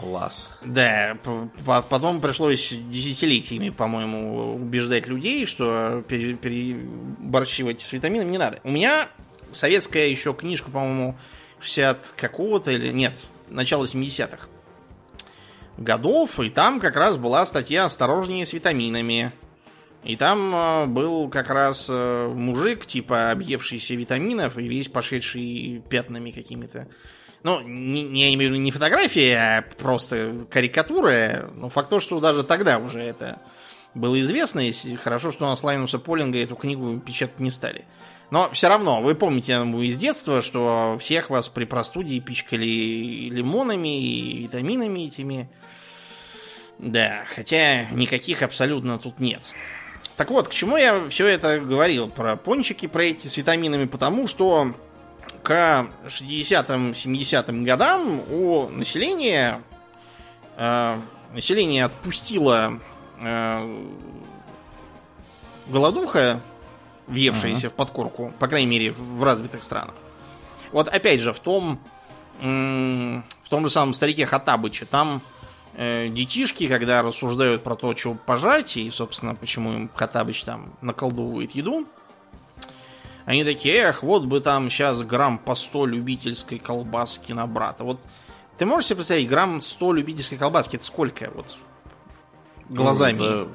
Класс. Да, потом пришлось десятилетиями, по-моему, убеждать людей, что переборщивать с витаминами не надо. У меня советская еще книжка, по-моему, 60 какого-то или нет, начало 70-х годов, и там как раз была статья «Осторожнее с витаминами». И там э, был как раз э, мужик, типа, объевшийся витаминов и весь пошедший пятнами какими-то. Ну, не, не, не фотографии, а просто карикатуры. Но факт то, что даже тогда уже это было известно. Если хорошо, что у нас Лайнуса Полинга эту книгу печатать не стали. Но все равно, вы помните из детства, что всех вас при простуде пичкали лимонами и витаминами этими. Да, хотя никаких абсолютно тут нет. Так вот, к чему я все это говорил про пончики, про эти с витаминами, потому что к 60-м, 70-м годам у населения э, население отпустило э, голодуха, въевшаяся uh-huh. в подкорку, по крайней мере, в развитых странах. Вот опять же, в том, в том же самом старике Хатабыче, там э, детишки, когда рассуждают про то, чего пожрать, и, собственно, почему им Хатабыч там наколдовывает еду, они такие, эх, вот бы там сейчас грамм по 100 любительской колбаски на брата. Вот ты можешь себе представить, грамм 100 любительской колбаски, это сколько? Вот глазами. Ну, это,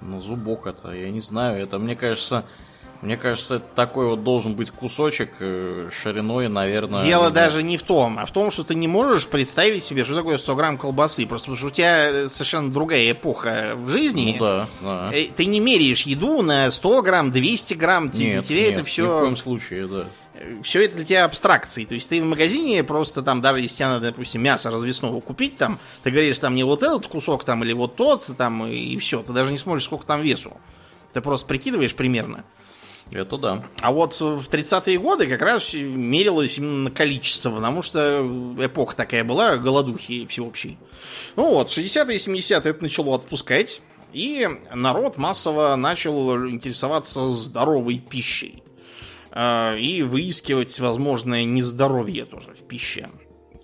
ну зубок это, я не знаю. Это, мне кажется, мне кажется, это такой вот должен быть кусочек э, шириной, наверное. Дело не даже не в том, а в том, что ты не можешь представить себе, что такое 100 грамм колбасы. Просто потому что у тебя совершенно другая эпоха в жизни. Ну да, да. Э, ты не меряешь еду на 100 грамм, 200 грамм. Нет, тебе нет, это все... ни в коем случае, да. Э, все это для тебя абстракции. То есть ты в магазине просто там, даже если тебе надо, допустим, мясо развесного купить, там, ты говоришь, там не вот этот кусок там или вот тот, там, и все. Ты даже не смотришь, сколько там весу. Ты просто прикидываешь примерно. Это да. А вот в 30-е годы как раз мерилось именно количество, потому что эпоха такая была, голодухи всеобщей. Ну вот, в 60-е и 70-е это начало отпускать, и народ массово начал интересоваться здоровой пищей. Э, и выискивать возможное нездоровье тоже в пище.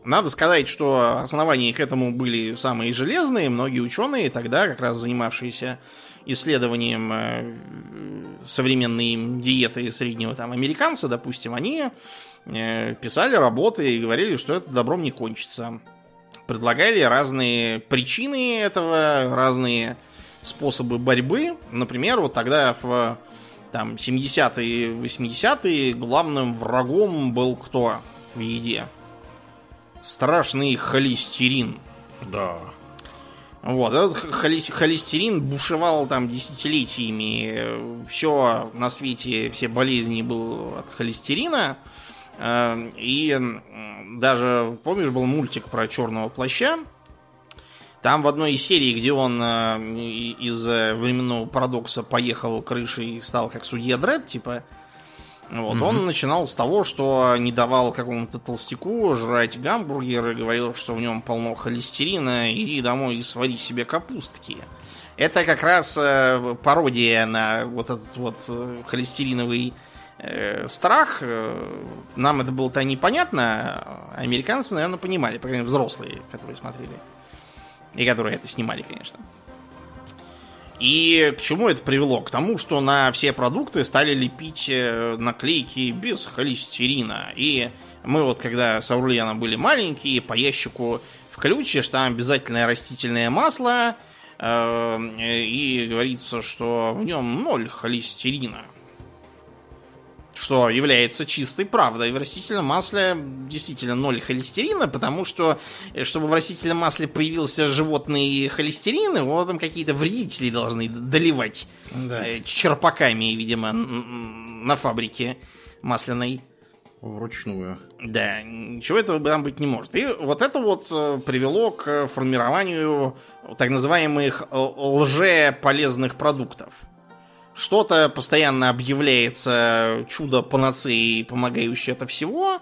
Надо сказать, что основания к этому были самые железные. Многие ученые тогда, как раз занимавшиеся исследованием э, современной диеты среднего там американца, допустим, они э, писали работы и говорили, что это добром не кончится. Предлагали разные причины этого, разные способы борьбы. Например, вот тогда в там 70-е, 80-е главным врагом был кто в еде? Страшный холестерин. Да. Вот, этот холестерин бушевал там десятилетиями. Все на свете, все болезни был от холестерина. Э, и даже, помнишь, был мультик про черного плаща? Там в одной из серий, где он э, из временного парадокса поехал крышей и стал как судья Дред, типа, вот, mm-hmm. Он начинал с того, что не давал какому-то толстяку жрать гамбургеры, говорил, что в нем полно холестерина, и домой свари себе капустки. Это как раз э, пародия на вот этот вот э, холестериновый э, страх. Э, нам это было-то непонятно, а американцы, наверное, понимали, по крайней мере, взрослые, которые смотрели. И которые это снимали, конечно. И к чему это привело? К тому, что на все продукты стали лепить э, наклейки без холестерина. И мы вот, когда с Аурлианом были маленькие, по ящику включишь, там обязательное растительное масло, э, и говорится, что в нем ноль холестерина что является чистой правдой. В растительном масле действительно ноль холестерина, потому что, э, чтобы в растительном масле появился животный холестерин, его там какие-то вредители должны доливать да. Э, черпаками, видимо, на фабрике масляной. Вручную. Да, ничего этого там быть не может. И вот это вот э, привело к формированию так называемых лже-полезных продуктов что-то постоянно объявляется чудо панацеи, помогающее это всего.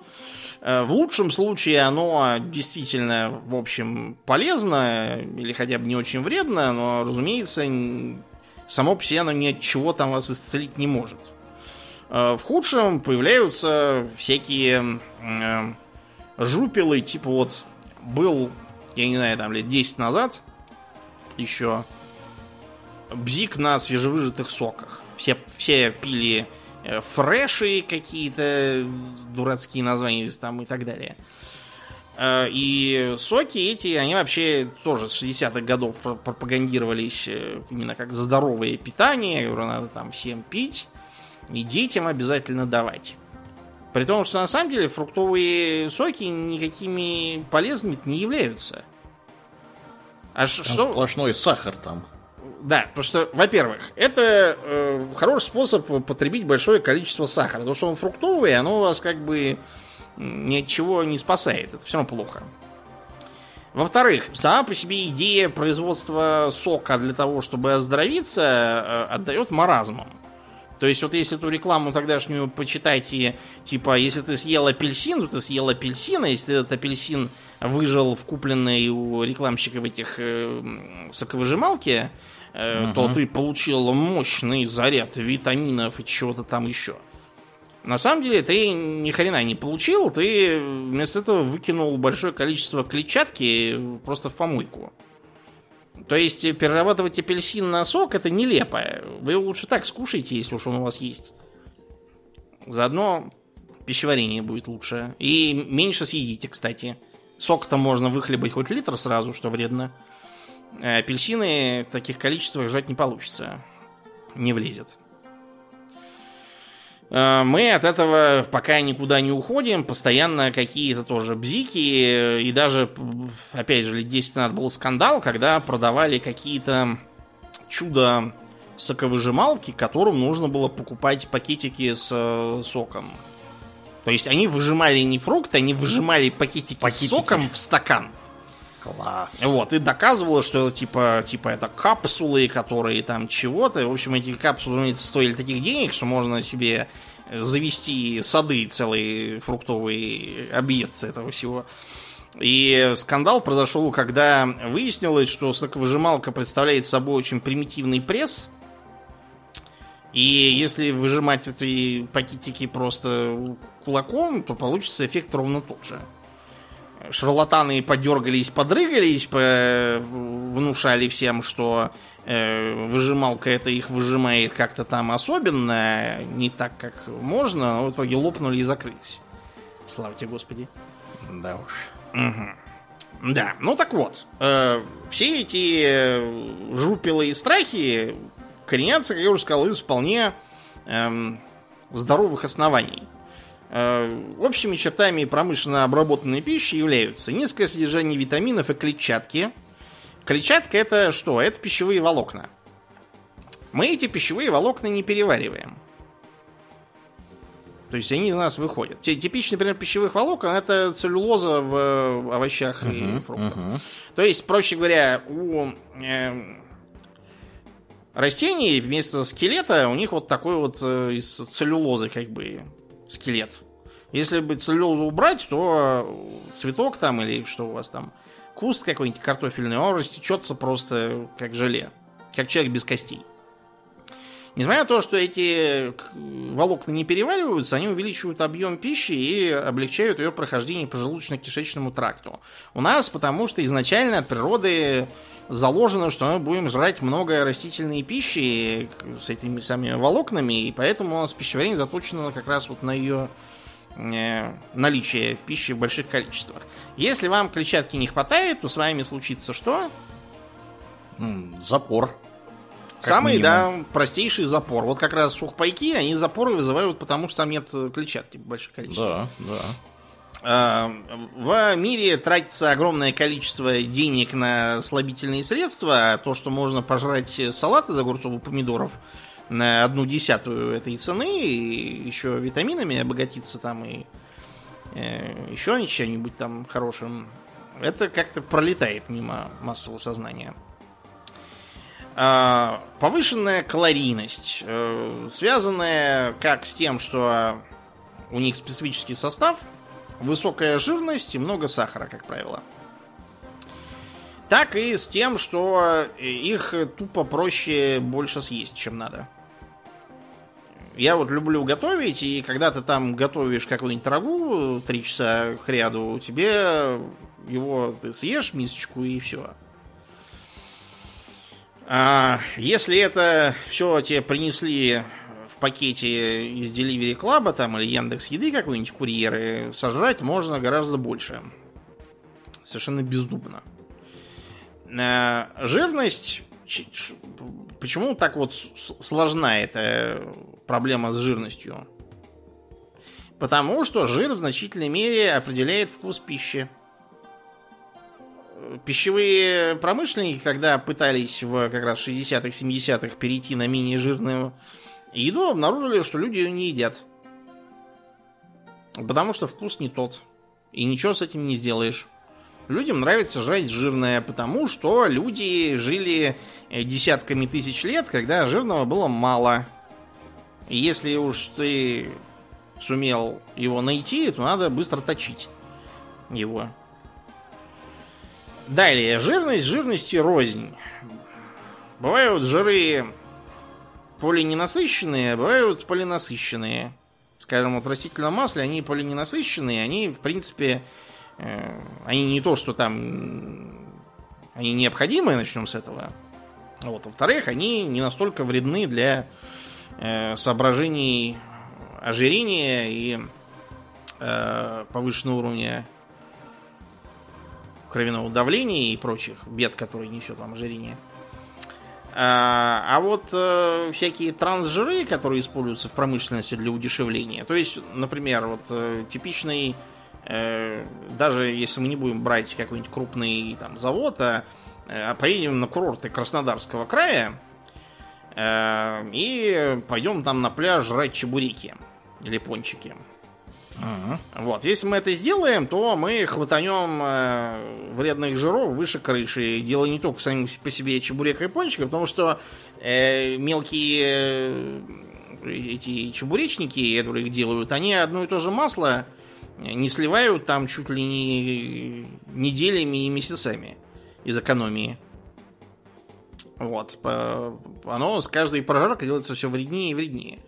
Э, в лучшем случае оно действительно, в общем, полезно или хотя бы не очень вредно, но, разумеется, само по себе оно ни от чего там вас исцелить не может. Э, в худшем появляются всякие э, жупелы, типа вот был, я не знаю, там лет 10 назад еще бзик на свежевыжатых соках. Все, все пили Э, фреши какие-то, дурацкие названия там и так далее. Э, и соки эти, они вообще тоже с 60-х годов пропагандировались э, именно как здоровое питание, которое надо там всем пить и детям обязательно давать. При том, что на самом деле фруктовые соки никакими полезными не являются. А там что? Сплошной сахар там. Да, потому что, во-первых, это э, хороший способ потребить большое количество сахара. Потому что он фруктовый, оно вас как бы ни от чего не спасает. Это все равно плохо. Во-вторых, сама по себе идея производства сока для того, чтобы оздоровиться, э, отдает маразмом. То есть, вот если эту рекламу тогдашнюю почитайте, типа, если ты съел апельсин, то ты съел апельсин, а если этот апельсин выжил в купленной у рекламщиков этих э, соковыжималки, угу. то ты получил мощный заряд витаминов и чего-то там еще. На самом деле ты ни хрена не получил, ты вместо этого выкинул большое количество клетчатки просто в помойку. То есть перерабатывать апельсин на сок это нелепо. Вы его лучше так скушайте, если уж он у вас есть. Заодно пищеварение будет лучше. И меньше съедите, кстати. Сок-то можно выхлебать хоть литр сразу, что вредно. Э, апельсины в таких количествах жать не получится. Не влезет. Э, мы от этого пока никуда не уходим. Постоянно какие-то тоже бзики. И даже, опять же, лет 10 назад был скандал, когда продавали какие-то чудо соковыжималки, которым нужно было покупать пакетики с э, соком. То есть они выжимали не фрукты, они выжимали пакетики, пакетики. с соком в стакан. Класс. Вот, и доказывала, что типа, типа это капсулы, которые там чего-то. В общем, эти капсулы стоили таких денег, что можно себе завести сады целые фруктовые, объесться этого всего. И скандал произошел, когда выяснилось, что соковыжималка представляет собой очень примитивный пресс. И если выжимать эти пакетики просто кулаком, то получится эффект ровно тот же шарлатаны подергались, подрыгались, внушали всем, что э, выжималка это их выжимает как-то там особенно, не так, как можно, но в итоге лопнули и закрылись. Славьте Господи. Да уж. Угу. Да, ну так вот, э, все эти э, жупелы и страхи коренятся, как я уже сказал, из вполне э, здоровых оснований. Э, общими чертами промышленно обработанной пищи являются низкое содержание витаминов и клетчатки. Клетчатка это что? Это пищевые волокна. Мы эти пищевые волокна не перевариваем. То есть они из нас выходят. Типичный пример пищевых волокон это целлюлоза в овощах uh-huh, и фруктах. Uh-huh. То есть, проще говоря, у э, растений вместо скелета у них вот такой вот э, из целлюлозы как бы скелет. Если бы целлюлозу убрать, то цветок там или что у вас там, куст какой-нибудь картофельный, он растечется просто как желе. Как человек без костей. Несмотря на то, что эти волокна не перевариваются, они увеличивают объем пищи и облегчают ее прохождение по желудочно-кишечному тракту. У нас потому что изначально от природы заложено, что мы будем жрать много растительной пищи с этими самыми волокнами, и поэтому у нас пищеварение заточено как раз вот на ее э, наличие в пище в больших количествах. Если вам клетчатки не хватает, то с вами случится что? Запор. Самый, минимум. да, простейший запор. Вот как раз сухпайки, они запоры вызывают, потому что там нет клетчатки в больших количествах. Да, да. А, в мире тратится огромное количество денег на слабительные средства. А то, что можно пожрать салат из огурцов и помидоров на одну десятую этой цены, и еще витаминами обогатиться там, и э, еще чем-нибудь там хорошим, это как-то пролетает мимо массового сознания. А, повышенная калорийность, э, связанная как с тем, что у них специфический состав – высокая жирность и много сахара, как правило. Так и с тем, что их тупо проще больше съесть, чем надо. Я вот люблю готовить, и когда ты там готовишь какую-нибудь рагу три часа к ряду, тебе его ты съешь мисочку и все. А если это все тебе принесли в пакете из Delivery Club там, или Яндекс Еды какой-нибудь курьеры, сожрать можно гораздо больше. Совершенно бездумно. А, жирность... Почему так вот сложна эта проблема с жирностью? Потому что жир в значительной мере определяет вкус пищи пищевые промышленники, когда пытались в как раз 60-х, 70-х перейти на менее жирную еду, обнаружили, что люди ее не едят. Потому что вкус не тот. И ничего с этим не сделаешь. Людям нравится жрать жирное, потому что люди жили десятками тысяч лет, когда жирного было мало. И если уж ты сумел его найти, то надо быстро точить его. Далее, жирность, жирности рознь. Бывают жиры полиненасыщенные, а бывают полинасыщенные. Скажем, вот в растительном масле они полиненасыщенные, они, в принципе, э, они не то, что там они необходимые, начнем с этого. Вот. Во-вторых, они не настолько вредны для э, соображений ожирения и э, повышенного уровня кровяного давления и прочих бед, которые несет вам ожирение. А, а вот э, всякие трансжиры, которые используются в промышленности для удешевления, то есть, например, вот э, типичный, э, даже если мы не будем брать какой-нибудь крупный там завод, а, а поедем на курорты Краснодарского края и пойдем там на пляж жрать чебуреки или пончики. Ага. Вот, если мы это сделаем, то мы хватанем э, вредных жиров выше крыши. Дело не только самим по себе чебурека и пончика, потому что э, мелкие э, эти чебуречники, которые их делают, они одно и то же масло не сливают там чуть ли не неделями и месяцами из экономии. Вот. Оно с каждой прожаркой делается все вреднее и вреднее.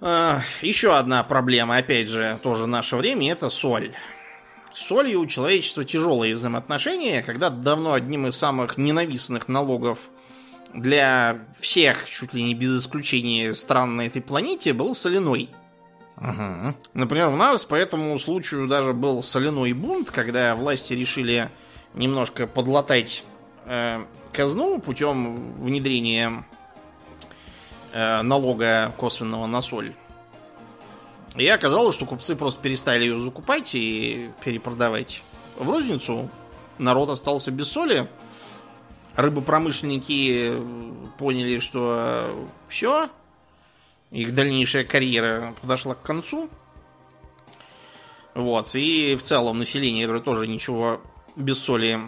Еще одна проблема, опять же, тоже наше время, это соль. С солью у человечества тяжелые взаимоотношения, когда давно одним из самых ненавистных налогов для всех, чуть ли не без исключения стран на этой планете, был соляной. Ага. Например, у нас по этому случаю даже был соляной бунт, когда власти решили немножко подлатать э, казну путем внедрения налога косвенного на соль. И оказалось, что купцы просто перестали ее закупать и перепродавать в розницу. Народ остался без соли. Рыбопромышленники поняли, что все, их дальнейшая карьера подошла к концу. Вот. И в целом население, тоже ничего без соли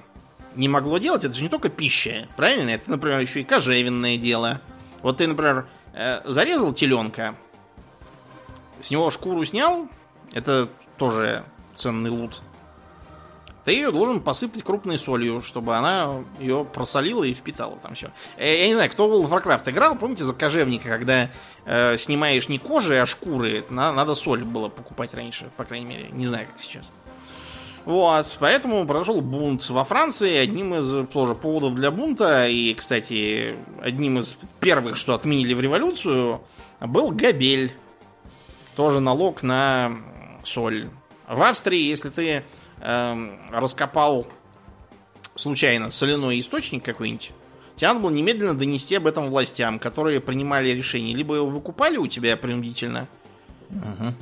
не могло делать, это же не только пища, правильно? Это, например, еще и кожевенное дело. Вот ты, например, Э, зарезал теленка, с него шкуру снял, это тоже ценный лут. Ты ее должен посыпать крупной солью, чтобы она ее просолила и впитала там все. Э, я не знаю, кто в Warcraft играл, помните за кожевника, когда э, снимаешь не кожи, а шкуры, на, надо соль было покупать раньше, по крайней мере, не знаю, как сейчас. Вот, поэтому произошел бунт во Франции. Одним из тоже поводов для бунта, и, кстати, одним из первых, что отменили в революцию, был габель. Тоже налог на соль. В Австрии, если ты э, раскопал случайно соляной источник какой-нибудь, тебе надо было немедленно донести об этом властям, которые принимали решение. Либо его выкупали у тебя принудительно, uh-huh.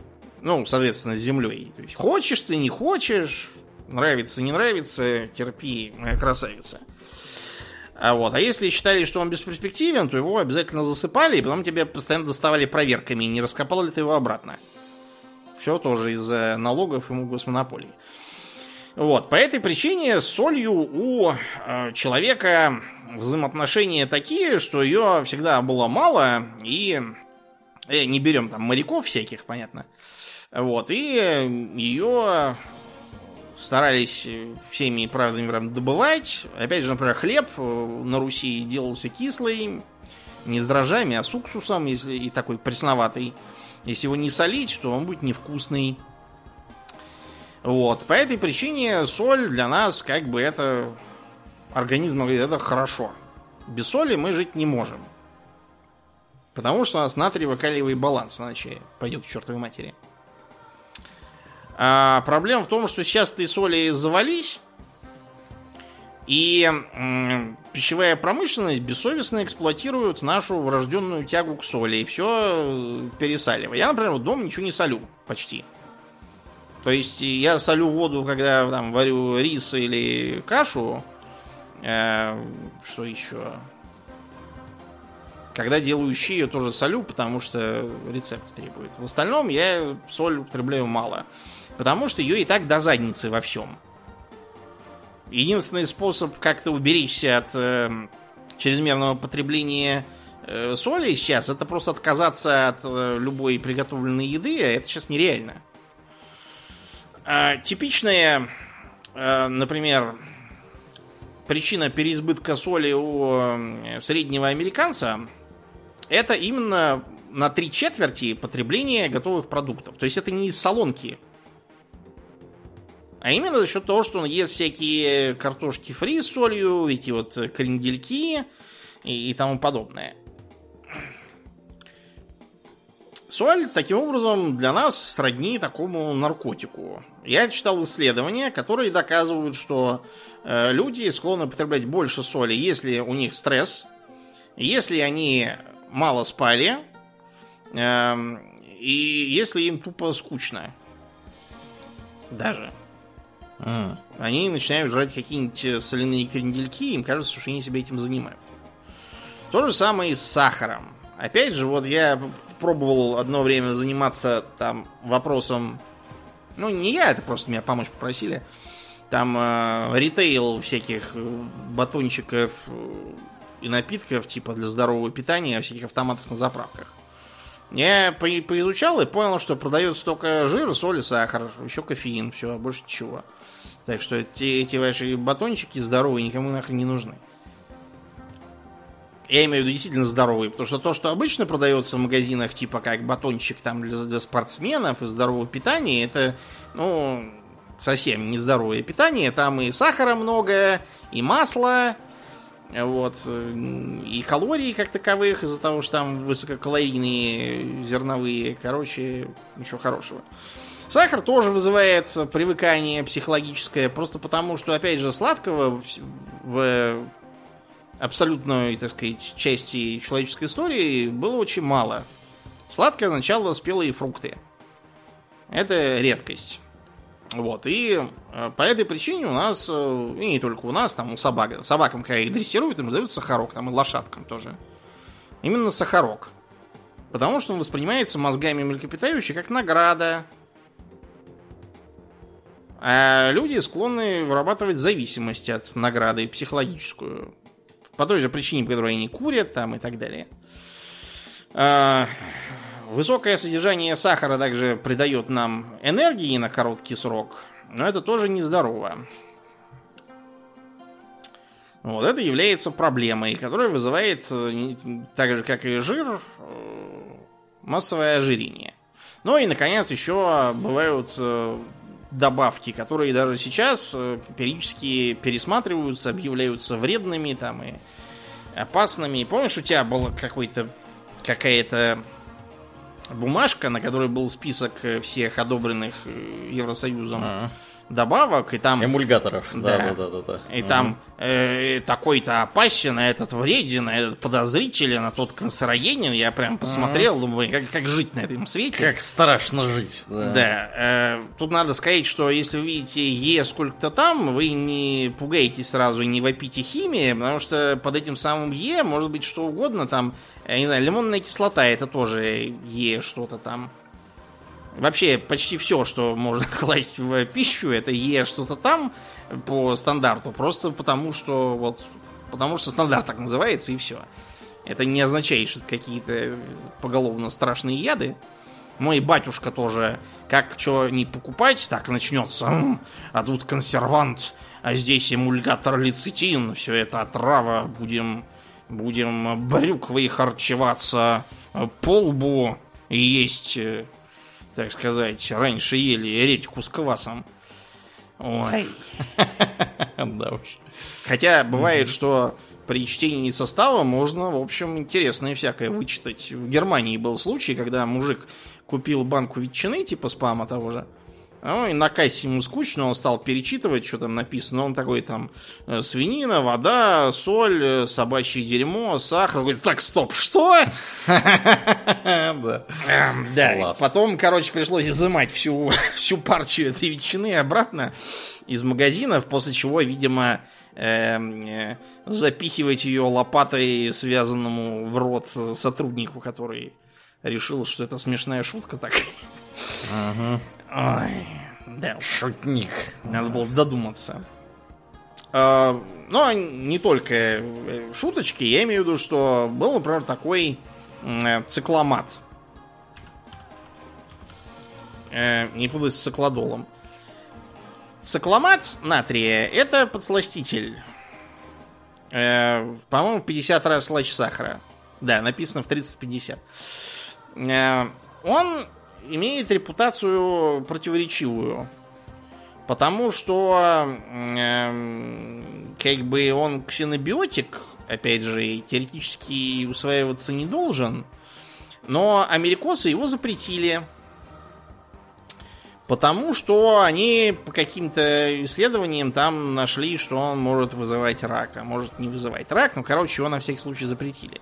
Ну, соответственно, с землей. То есть, хочешь ты, не хочешь, нравится, не нравится, терпи, моя красавица. А вот, а если считали, что он бесперспективен, то его обязательно засыпали, и потом тебя постоянно доставали проверками, не раскопал ли ты его обратно. Все тоже из-за налогов и госмонополии. Вот, по этой причине с солью у э, человека взаимоотношения такие, что ее всегда было мало, и э, не берем там моряков всяких, понятно. Вот, и ее старались всеми правдами добывать. Опять же, например, хлеб на Руси делался кислый, не с дрожжами, а с уксусом, если и такой пресноватый. Если его не солить, то он будет невкусный. Вот. По этой причине соль для нас как бы это... Организм говорит, это хорошо. Без соли мы жить не можем. Потому что у нас натриево-калиевый баланс, иначе пойдет к чертовой матери. А проблема в том, что сейчас этой соли завались, и м, пищевая промышленность бессовестно эксплуатирует нашу врожденную тягу к соли и все э, пересаливает. Я, например, дома ничего не солю почти. То есть я солю воду, когда там варю рис или кашу. Э, что еще? Когда делаю щи, я тоже солю, потому что рецепт требует. В остальном я соль употребляю мало. Потому что ее и так до задницы во всем. Единственный способ как-то уберечься от э, чрезмерного потребления э, соли сейчас, это просто отказаться от э, любой приготовленной еды, а это сейчас нереально. А, типичная, э, например, причина переизбытка соли у э, среднего американца это именно на три четверти потребления готовых продуктов. То есть это не из солонки а именно за счет того, что он ест всякие картошки фри с солью, эти вот крендельки и, и тому подобное. Соль, таким образом, для нас сродни такому наркотику. Я читал исследования, которые доказывают, что э, люди склонны потреблять больше соли, если у них стресс, если они мало спали, э, и если им тупо скучно. Даже. А. Они начинают жрать какие-нибудь э, соляные крендельки, им кажется, что они себя этим занимают. То же самое и с сахаром. Опять же, вот я пробовал одно время заниматься там вопросом... Ну, не я, это просто меня помочь попросили. Там э, ритейл всяких э, батончиков э, и напитков, типа для здорового питания, всяких автоматов на заправках. Я по поизучал и понял, что продается только жир, соль и сахар, еще кофеин, все, больше ничего. Так что эти, эти ваши батончики здоровые никому нахрен не нужны. Я имею в виду действительно здоровые, потому что то, что обычно продается в магазинах, типа как батончик там для, для спортсменов и здорового питания, это, ну, совсем нездоровое питание. Там и сахара много, и масла, вот, и калорий как таковых, из-за того, что там высококалорийные зерновые, короче, ничего хорошего. Сахар тоже вызывает привыкание психологическое, просто потому, что, опять же, сладкого в абсолютной, так сказать, части человеческой истории было очень мало. Сладкое означало спелые фрукты. Это редкость. Вот, и э, по этой причине у нас, э, и не только у нас, там у собак, собакам, когда их дрессируют, им дают сахарок, там и лошадкам тоже. Именно сахарок. Потому что он воспринимается мозгами млекопитающих как награда, а люди склонны вырабатывать зависимость от награды психологическую. По той же причине, по которой они курят там и так далее. А, высокое содержание сахара также придает нам энергии на короткий срок, но это тоже нездорово. Вот это является проблемой, которая вызывает, э, так же как и жир, э, массовое ожирение. Ну и, наконец, еще бывают э, добавки, которые даже сейчас э, периодически пересматриваются, объявляются вредными там и опасными. Помнишь, у тебя была какой-то какая-то бумажка, на которой был список э, всех одобренных э, Евросоюзом? А-а добавок, и там... Эмульгаторов, да, да, да, да. да, И угу. там э, такой-то опасен, а этот вреден, а этот подозрителен, а тот канцерогенен. Я прям посмотрел, угу. думаю, как, как жить на этом свете. Как страшно жить, да. Да. Э, тут надо сказать, что если вы видите Е сколько-то там, вы не пугаетесь сразу и не вопите химии, потому что под этим самым Е может быть что угодно, там, я не знаю, лимонная кислота, это тоже Е что-то там. Вообще, почти все, что можно класть в пищу, это Е что-то там по стандарту. Просто потому, что вот потому что стандарт так называется, и все. Это не означает, что это какие-то поголовно страшные яды. Мой батюшка тоже как что не покупать, так начнется. А тут консервант, а здесь эмульгатор лецитин, все это отрава, будем, будем брюквой харчеваться по лбу и есть, э, так сказать, раньше ели редьку с квасом. Ой. Да уж. Хотя бывает, что при чтении состава можно, в общем, интересное всякое вычитать. В Германии был случай, когда мужик купил банку ветчины, типа спама того же, ну, и на кассе ему скучно, он стал перечитывать, что там написано. Он такой там э, свинина, вода, соль, э, собачье дерьмо, сахар. Он говорит, так, стоп, что? Да. Эм, да. Потом, короче, пришлось изымать всю, всю партию этой ветчины обратно из магазинов, после чего, видимо, эм, э, запихивать ее лопатой, связанному в рот сотруднику, который решил, что это смешная шутка такая. Ага. Ой, да. Шутник. Надо было додуматься. А, но не только э, шуточки, я имею в виду, что был, например, такой э, цикломат. Э, не путать с циклодолом. Цикломат натрия это подсластитель. По-моему, 50 раз слаще сахара. Да, написано в 30-50. Он имеет репутацию противоречивую. Потому что э, как бы он ксенобиотик, опять же, теоретически усваиваться не должен. Но америкосы его запретили. Потому что они по каким-то исследованиям там нашли, что он может вызывать рак, а может не вызывать рак. Ну, короче, его на всякий случай запретили.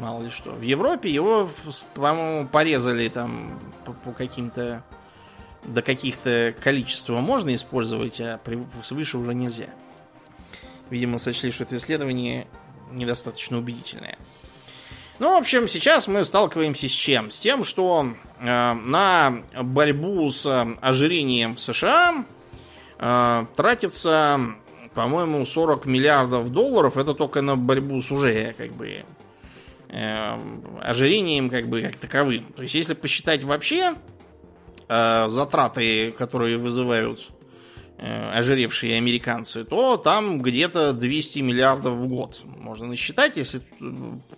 Мало ли что. В Европе его, по-моему, порезали там по, каким-то... До каких-то количества можно использовать, а при, свыше уже нельзя. Видимо, сочли, что это исследование недостаточно убедительное. Ну, в общем, сейчас мы сталкиваемся с чем? С тем, что э, на борьбу с ожирением в США э, тратится, по-моему, 40 миллиардов долларов. Это только на борьбу с уже как бы э, ожирением как бы как таковым. То есть, если посчитать вообще э, затраты, которые вызывают э, ожиревшие американцы, то там где-то 200 миллиардов в год можно насчитать, если э,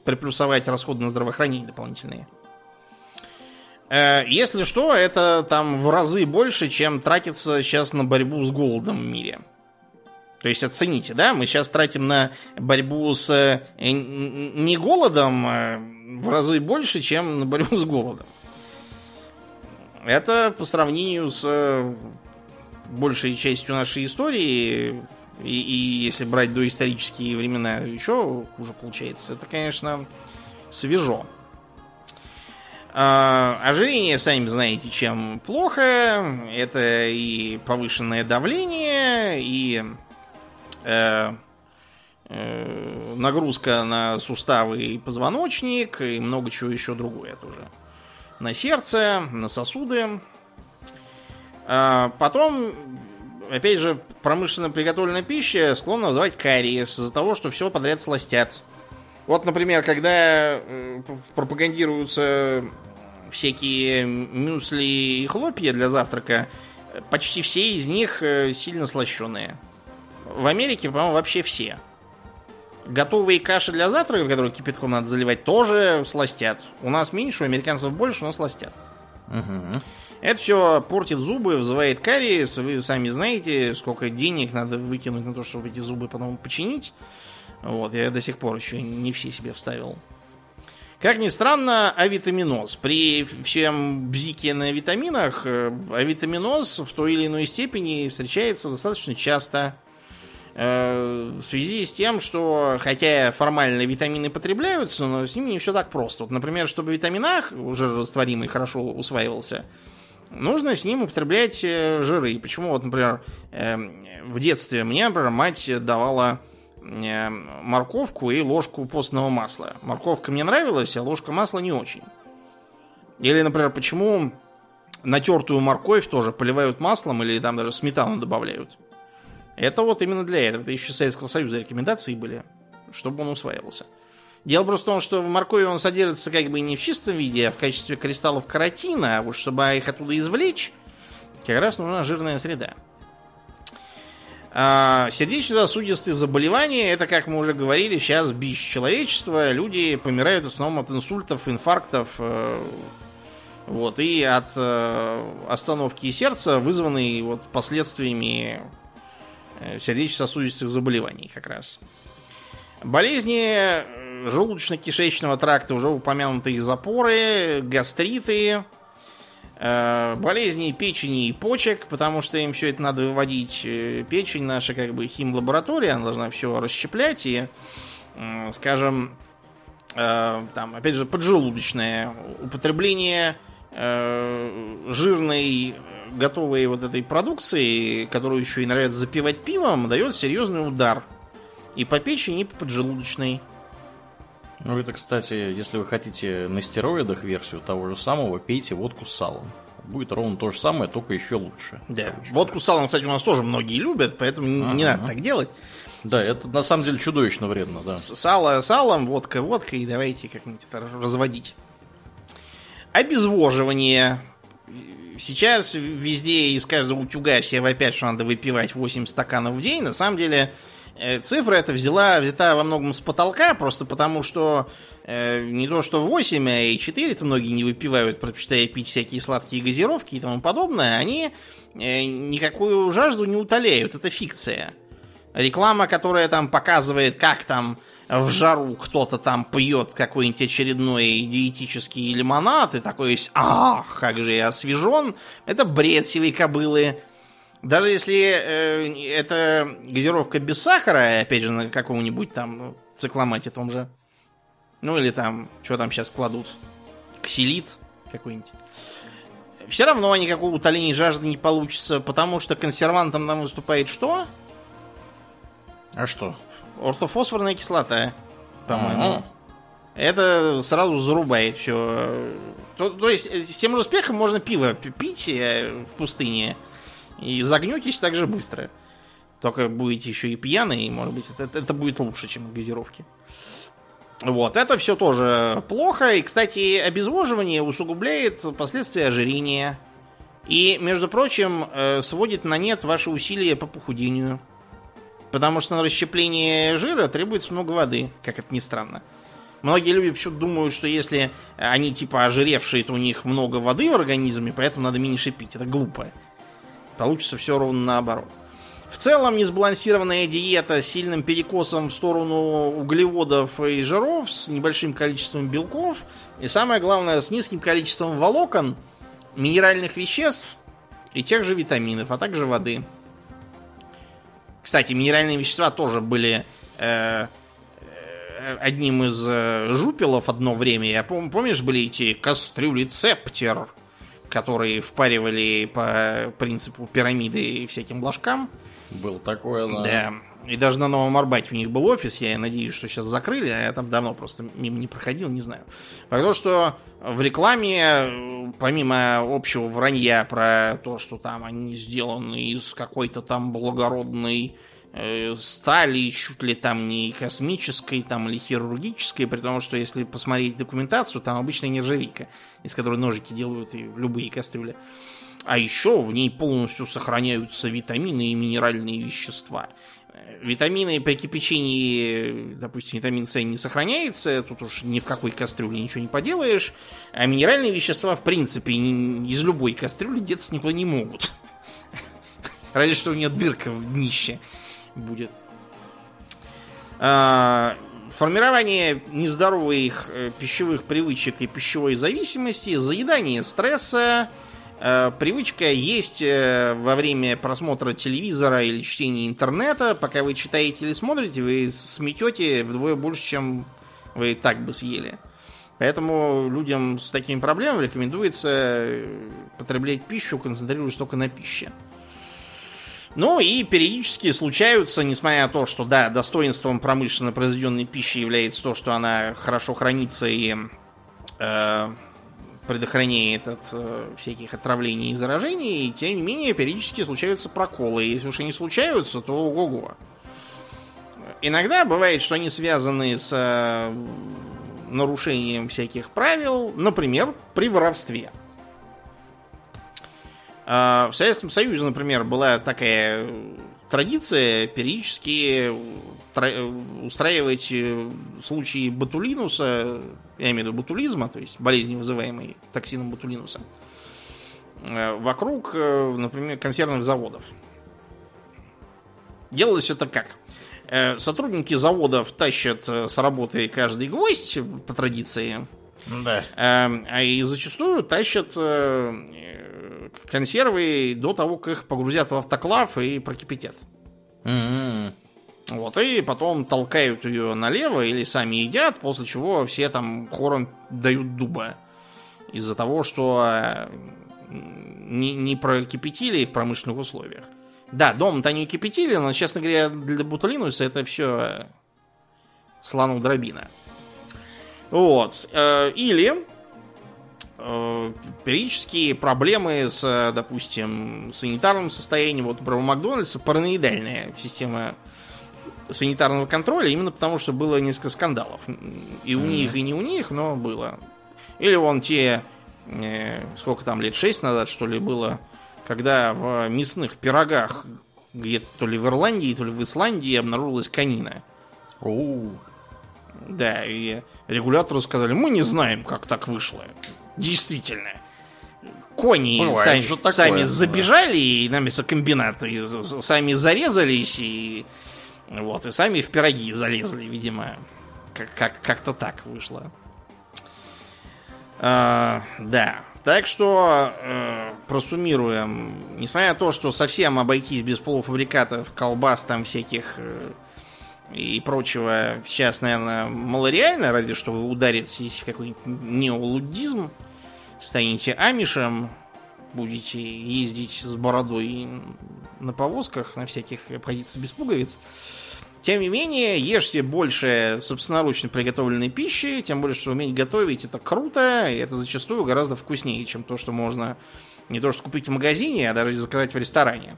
приплюсовать расходы на здравоохранение дополнительные. Э, если что, это там в разы больше, чем тратится сейчас на борьбу с голодом в мире. То есть оцените, да, мы сейчас тратим на борьбу с э, не голодом а в разы больше, чем на борьбу с голодом. Это по сравнению с э, большей частью нашей истории, и, и если брать доисторические времена, еще хуже получается. Это, конечно, свежо. А, ожирение, сами знаете, чем плохо. Это и повышенное давление, и э, э, нагрузка на суставы и позвоночник, и много чего еще другое тоже. На сердце, на сосуды. А потом, опять же, промышленно приготовленная пища склонна называть кариес из-за того, что все подряд сластят. Вот, например, когда э, пропагандируются всякие мюсли и хлопья для завтрака, почти все из них э, сильно слащенные. В Америке, по-моему, вообще все. Готовые каши для завтрака, которые кипятком надо заливать, тоже сластят. У нас меньше, у американцев больше, но сластят. Угу. Это все портит зубы, вызывает кариес. Вы сами знаете, сколько денег надо выкинуть на то, чтобы эти зубы потом починить. Вот, я до сих пор еще не все себе вставил. Как ни странно, авитаминоз. При всем бзике на витаминах, э, авитаминоз в той или иной степени встречается достаточно часто. Э, в связи с тем, что хотя формально витамины потребляются, но с ними не все так просто. Вот, например, чтобы витамин А, уже растворимый, хорошо усваивался, нужно с ним употреблять э, жиры. Почему, вот, например, эм, в детстве мне, например, мать давала э, морковку и ложку постного масла. Морковка мне нравилась, а ложка масла не очень. Или, например, почему натертую морковь тоже поливают маслом или там даже сметану добавляют. Это вот именно для этого. Это еще Советского Союза рекомендации были, чтобы он усваивался. Дело просто в том, что в моркови он содержится как бы не в чистом виде, а в качестве кристаллов каротина, а вот чтобы их оттуда извлечь, как раз нужна жирная среда. А сердечно-сосудистые заболевания, это, как мы уже говорили, сейчас бич человечества. Люди помирают в основном от инсультов, инфарктов, э, вот, и от э, остановки сердца, вызванной вот последствиями сердечно-сосудистых заболеваний как раз. Болезни желудочно-кишечного тракта, уже упомянутые запоры, гастриты, э, болезни печени и почек, потому что им все это надо выводить. Э, печень наша как бы химлаборатория, она должна все расщеплять и, скажем, э, там, опять же, поджелудочное употребление жирной готовой вот этой продукции, которую еще и нравится запивать пивом, дает серьезный удар и по печени, и по поджелудочной. Ну, это, кстати, если вы хотите на стероидах версию того же самого, пейте водку с салом. Будет ровно то же самое, только еще лучше. Да. Водку с салом, кстати, у нас тоже многие любят, поэтому ага. не надо так делать. Да, это на самом деле чудовищно вредно, да. Сало салом, водка и давайте как-нибудь это разводить. Обезвоживание. Сейчас везде из каждого утюга все вопят, что надо выпивать 8 стаканов в день. На самом деле, Э, цифра эта взяла, взята во многом с потолка, просто потому что э, не то что 8, а и 4 это многие не выпивают, предпочитая пить всякие сладкие газировки и тому подобное, они э, никакую жажду не утоляют, это фикция. Реклама, которая там показывает, как там в жару кто-то там пьет какой-нибудь очередной диетический лимонад, и такой есть, ах, как же я освежен, это бред сивой кобылы. Даже если э, это газировка без сахара, опять же, на каком-нибудь там цикломате том же. Ну или там, что там сейчас кладут? Ксилит какой-нибудь. Все равно никакого утоления жажды не получится, потому что консервантом там выступает что? А что? Ортофосфорная кислота, по-моему. А-а-а. Это сразу зарубает все. То, то есть с тем же успехом можно пиво пить э, в пустыне. И загнетесь так же быстро. Только будете еще и пьяные, и, может быть, это, это будет лучше, чем газировки. Вот, это все тоже плохо. И, кстати, обезвоживание усугубляет последствия ожирения. И, между прочим, э, сводит на нет ваши усилия по похудению. Потому что на расщепление жира требуется много воды, как это ни странно. Многие люди почему-то думают, что если они типа ожиревшие, то у них много воды в организме, поэтому надо меньше пить. Это глупо. Получится все ровно наоборот. В целом, несбалансированная диета с сильным перекосом в сторону углеводов и жиров, с небольшим количеством белков и, самое главное, с низким количеством волокон, минеральных веществ и тех же витаминов, а также воды. Кстати, минеральные вещества тоже были э, э одним из э, жупелов одно время. Я пом- помнишь, были эти кастрюли цептер? которые впаривали по принципу пирамиды всяким ложкам. Был такое, да. Да. И даже на Новом Арбате у них был офис, я надеюсь, что сейчас закрыли, а я там давно просто мимо не проходил, не знаю. Потому что в рекламе, помимо общего вранья про то, что там они сделаны из какой-то там благородной э, стали, чуть ли там не космической, там или хирургической, при том, что если посмотреть документацию, там обычная нержавейка из которой ножики делают и любые кастрюли. А еще в ней полностью сохраняются витамины и минеральные вещества. Витамины при кипячении, допустим, витамин С не сохраняется, тут уж ни в какой кастрюле ничего не поделаешь. А минеральные вещества, в принципе, из любой кастрюли деться никуда не могут. Разве что у нее дырка в днище будет. А, Формирование нездоровых э, пищевых привычек и пищевой зависимости, заедание стресса, привычка есть э, во время просмотра телевизора или чтения интернета. Пока вы читаете или смотрите, вы сметете вдвое больше, чем вы так бы съели. Поэтому людям с такими проблемами рекомендуется потреблять пищу, концентрируясь только на пище. Ну и периодически случаются, несмотря на то, что, да, достоинством промышленно произведенной пищи является то, что она хорошо хранится и э, предохраняет от э, всяких отравлений и заражений, и тем не менее периодически случаются проколы. Если уж они случаются, то ого-го. иногда бывает, что они связаны с э, нарушением всяких правил, например, при воровстве. Э, в Советском Союзе, например, была такая традиция периодически устраивать э, случаи ботулинуса, я имею в виду ботулизма, то есть болезни, вызываемой токсином ботулинуса, э, вокруг, э, например, консервных заводов. Делалось это как? Сотрудники заводов тащат с работы каждый гвоздь по традиции. Да. А и зачастую тащат консервы до того, как их погрузят в автоклав и прокипятят. Mm-hmm. Вот, и потом толкают ее налево или сами едят, после чего все там хором дают дуба. Из-за того, что э, не, не прокипятили в промышленных условиях. Да, дом-то не кипятили, но, честно говоря, для бутулинуса это все э, слону дробина. Вот. Э, или периодические проблемы с, допустим, санитарным состоянием. Вот, про Макдональдса параноидальная система санитарного контроля, именно потому что было несколько скандалов. И у mm. них, и не у них, но было. Или вон те, э, сколько там, лет 6 назад, что ли, было, когда в мясных пирогах где-то то ли в Ирландии, то ли в Исландии обнаружилась канина. Оу. Да, и регуляторы сказали, мы не знаем, как так вышло. Действительно. Кони Бывает сами, такое, сами забежали и на мясокомбинат, и сами зарезались, и вот, и сами в пироги залезли, видимо. Как- как- как-то так вышло. А, да. Так что э, просуммируем. Несмотря на то, что совсем обойтись без полуфабрикатов, колбас там всяких э, и прочего сейчас, наверное, малореально, разве что вы ударитесь в какой-нибудь неолудизм, станете амишем, будете ездить с бородой на повозках, на всяких обходиться без пуговиц. Тем не менее, ешьте больше собственноручно приготовленной пищи, тем более, что уметь готовить это круто, и это зачастую гораздо вкуснее, чем то, что можно не то что купить в магазине, а даже заказать в ресторане.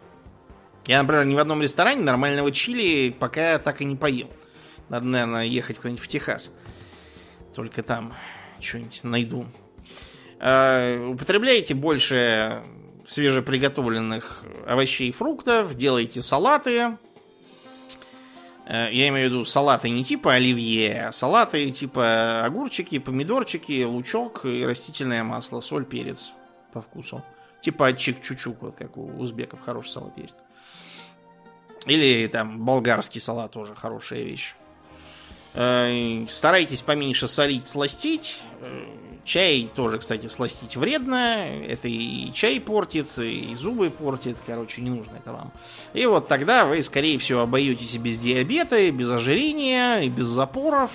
Я, например, ни в одном ресторане нормального чили пока так и не поел. Надо, наверное, ехать куда-нибудь в Техас. Только там что-нибудь найду. Э, употребляйте больше свежеприготовленных овощей и фруктов, делайте салаты, я имею в виду салаты не типа оливье, а салаты типа огурчики, помидорчики, лучок и растительное масло, соль, перец по вкусу. Типа чик-чучук, вот как у узбеков хороший салат есть. Или там болгарский салат тоже хорошая вещь. Э, старайтесь поменьше солить, сластить. Э, чай тоже, кстати, сластить вредно. Это и чай портит, и зубы портит. Короче, не нужно это вам. И вот тогда вы, скорее всего, обойдетесь без диабета, и без ожирения, и без запоров,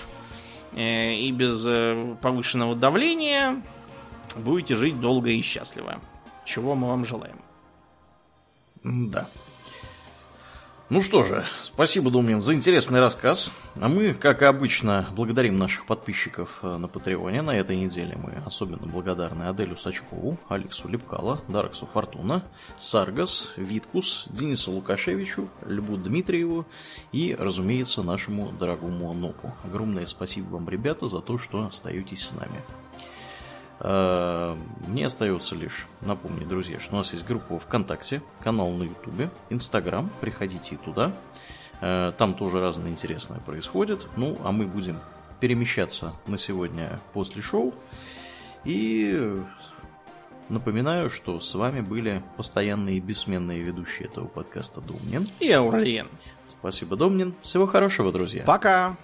э, и без повышенного давления. Будете жить долго и счастливо. Чего мы вам желаем. Да. Ну что же, спасибо, Думин, за интересный рассказ. А мы, как обычно, благодарим наших подписчиков э, на Патреоне. На этой неделе мы особенно благодарны Аделю Сачкову, Алексу Лепкало, Дарксу Фортуна, Саргас, Виткус, Денису Лукашевичу, Льву Дмитриеву и, разумеется, нашему дорогому Нопу. Огромное спасибо вам, ребята, за то, что остаетесь с нами. Э, мне остается лишь напомнить, друзья, что у нас есть группа ВКонтакте, канал на Ютубе, Инстаграм, приходите туда. Э, там тоже разное интересное происходит. Ну, а мы будем перемещаться на сегодня в после шоу. И напоминаю, что с вами были постоянные и бессменные ведущие этого подкаста Домнин и Аурлиен. Спасибо, Домнин. Всего хорошего, друзья. Пока.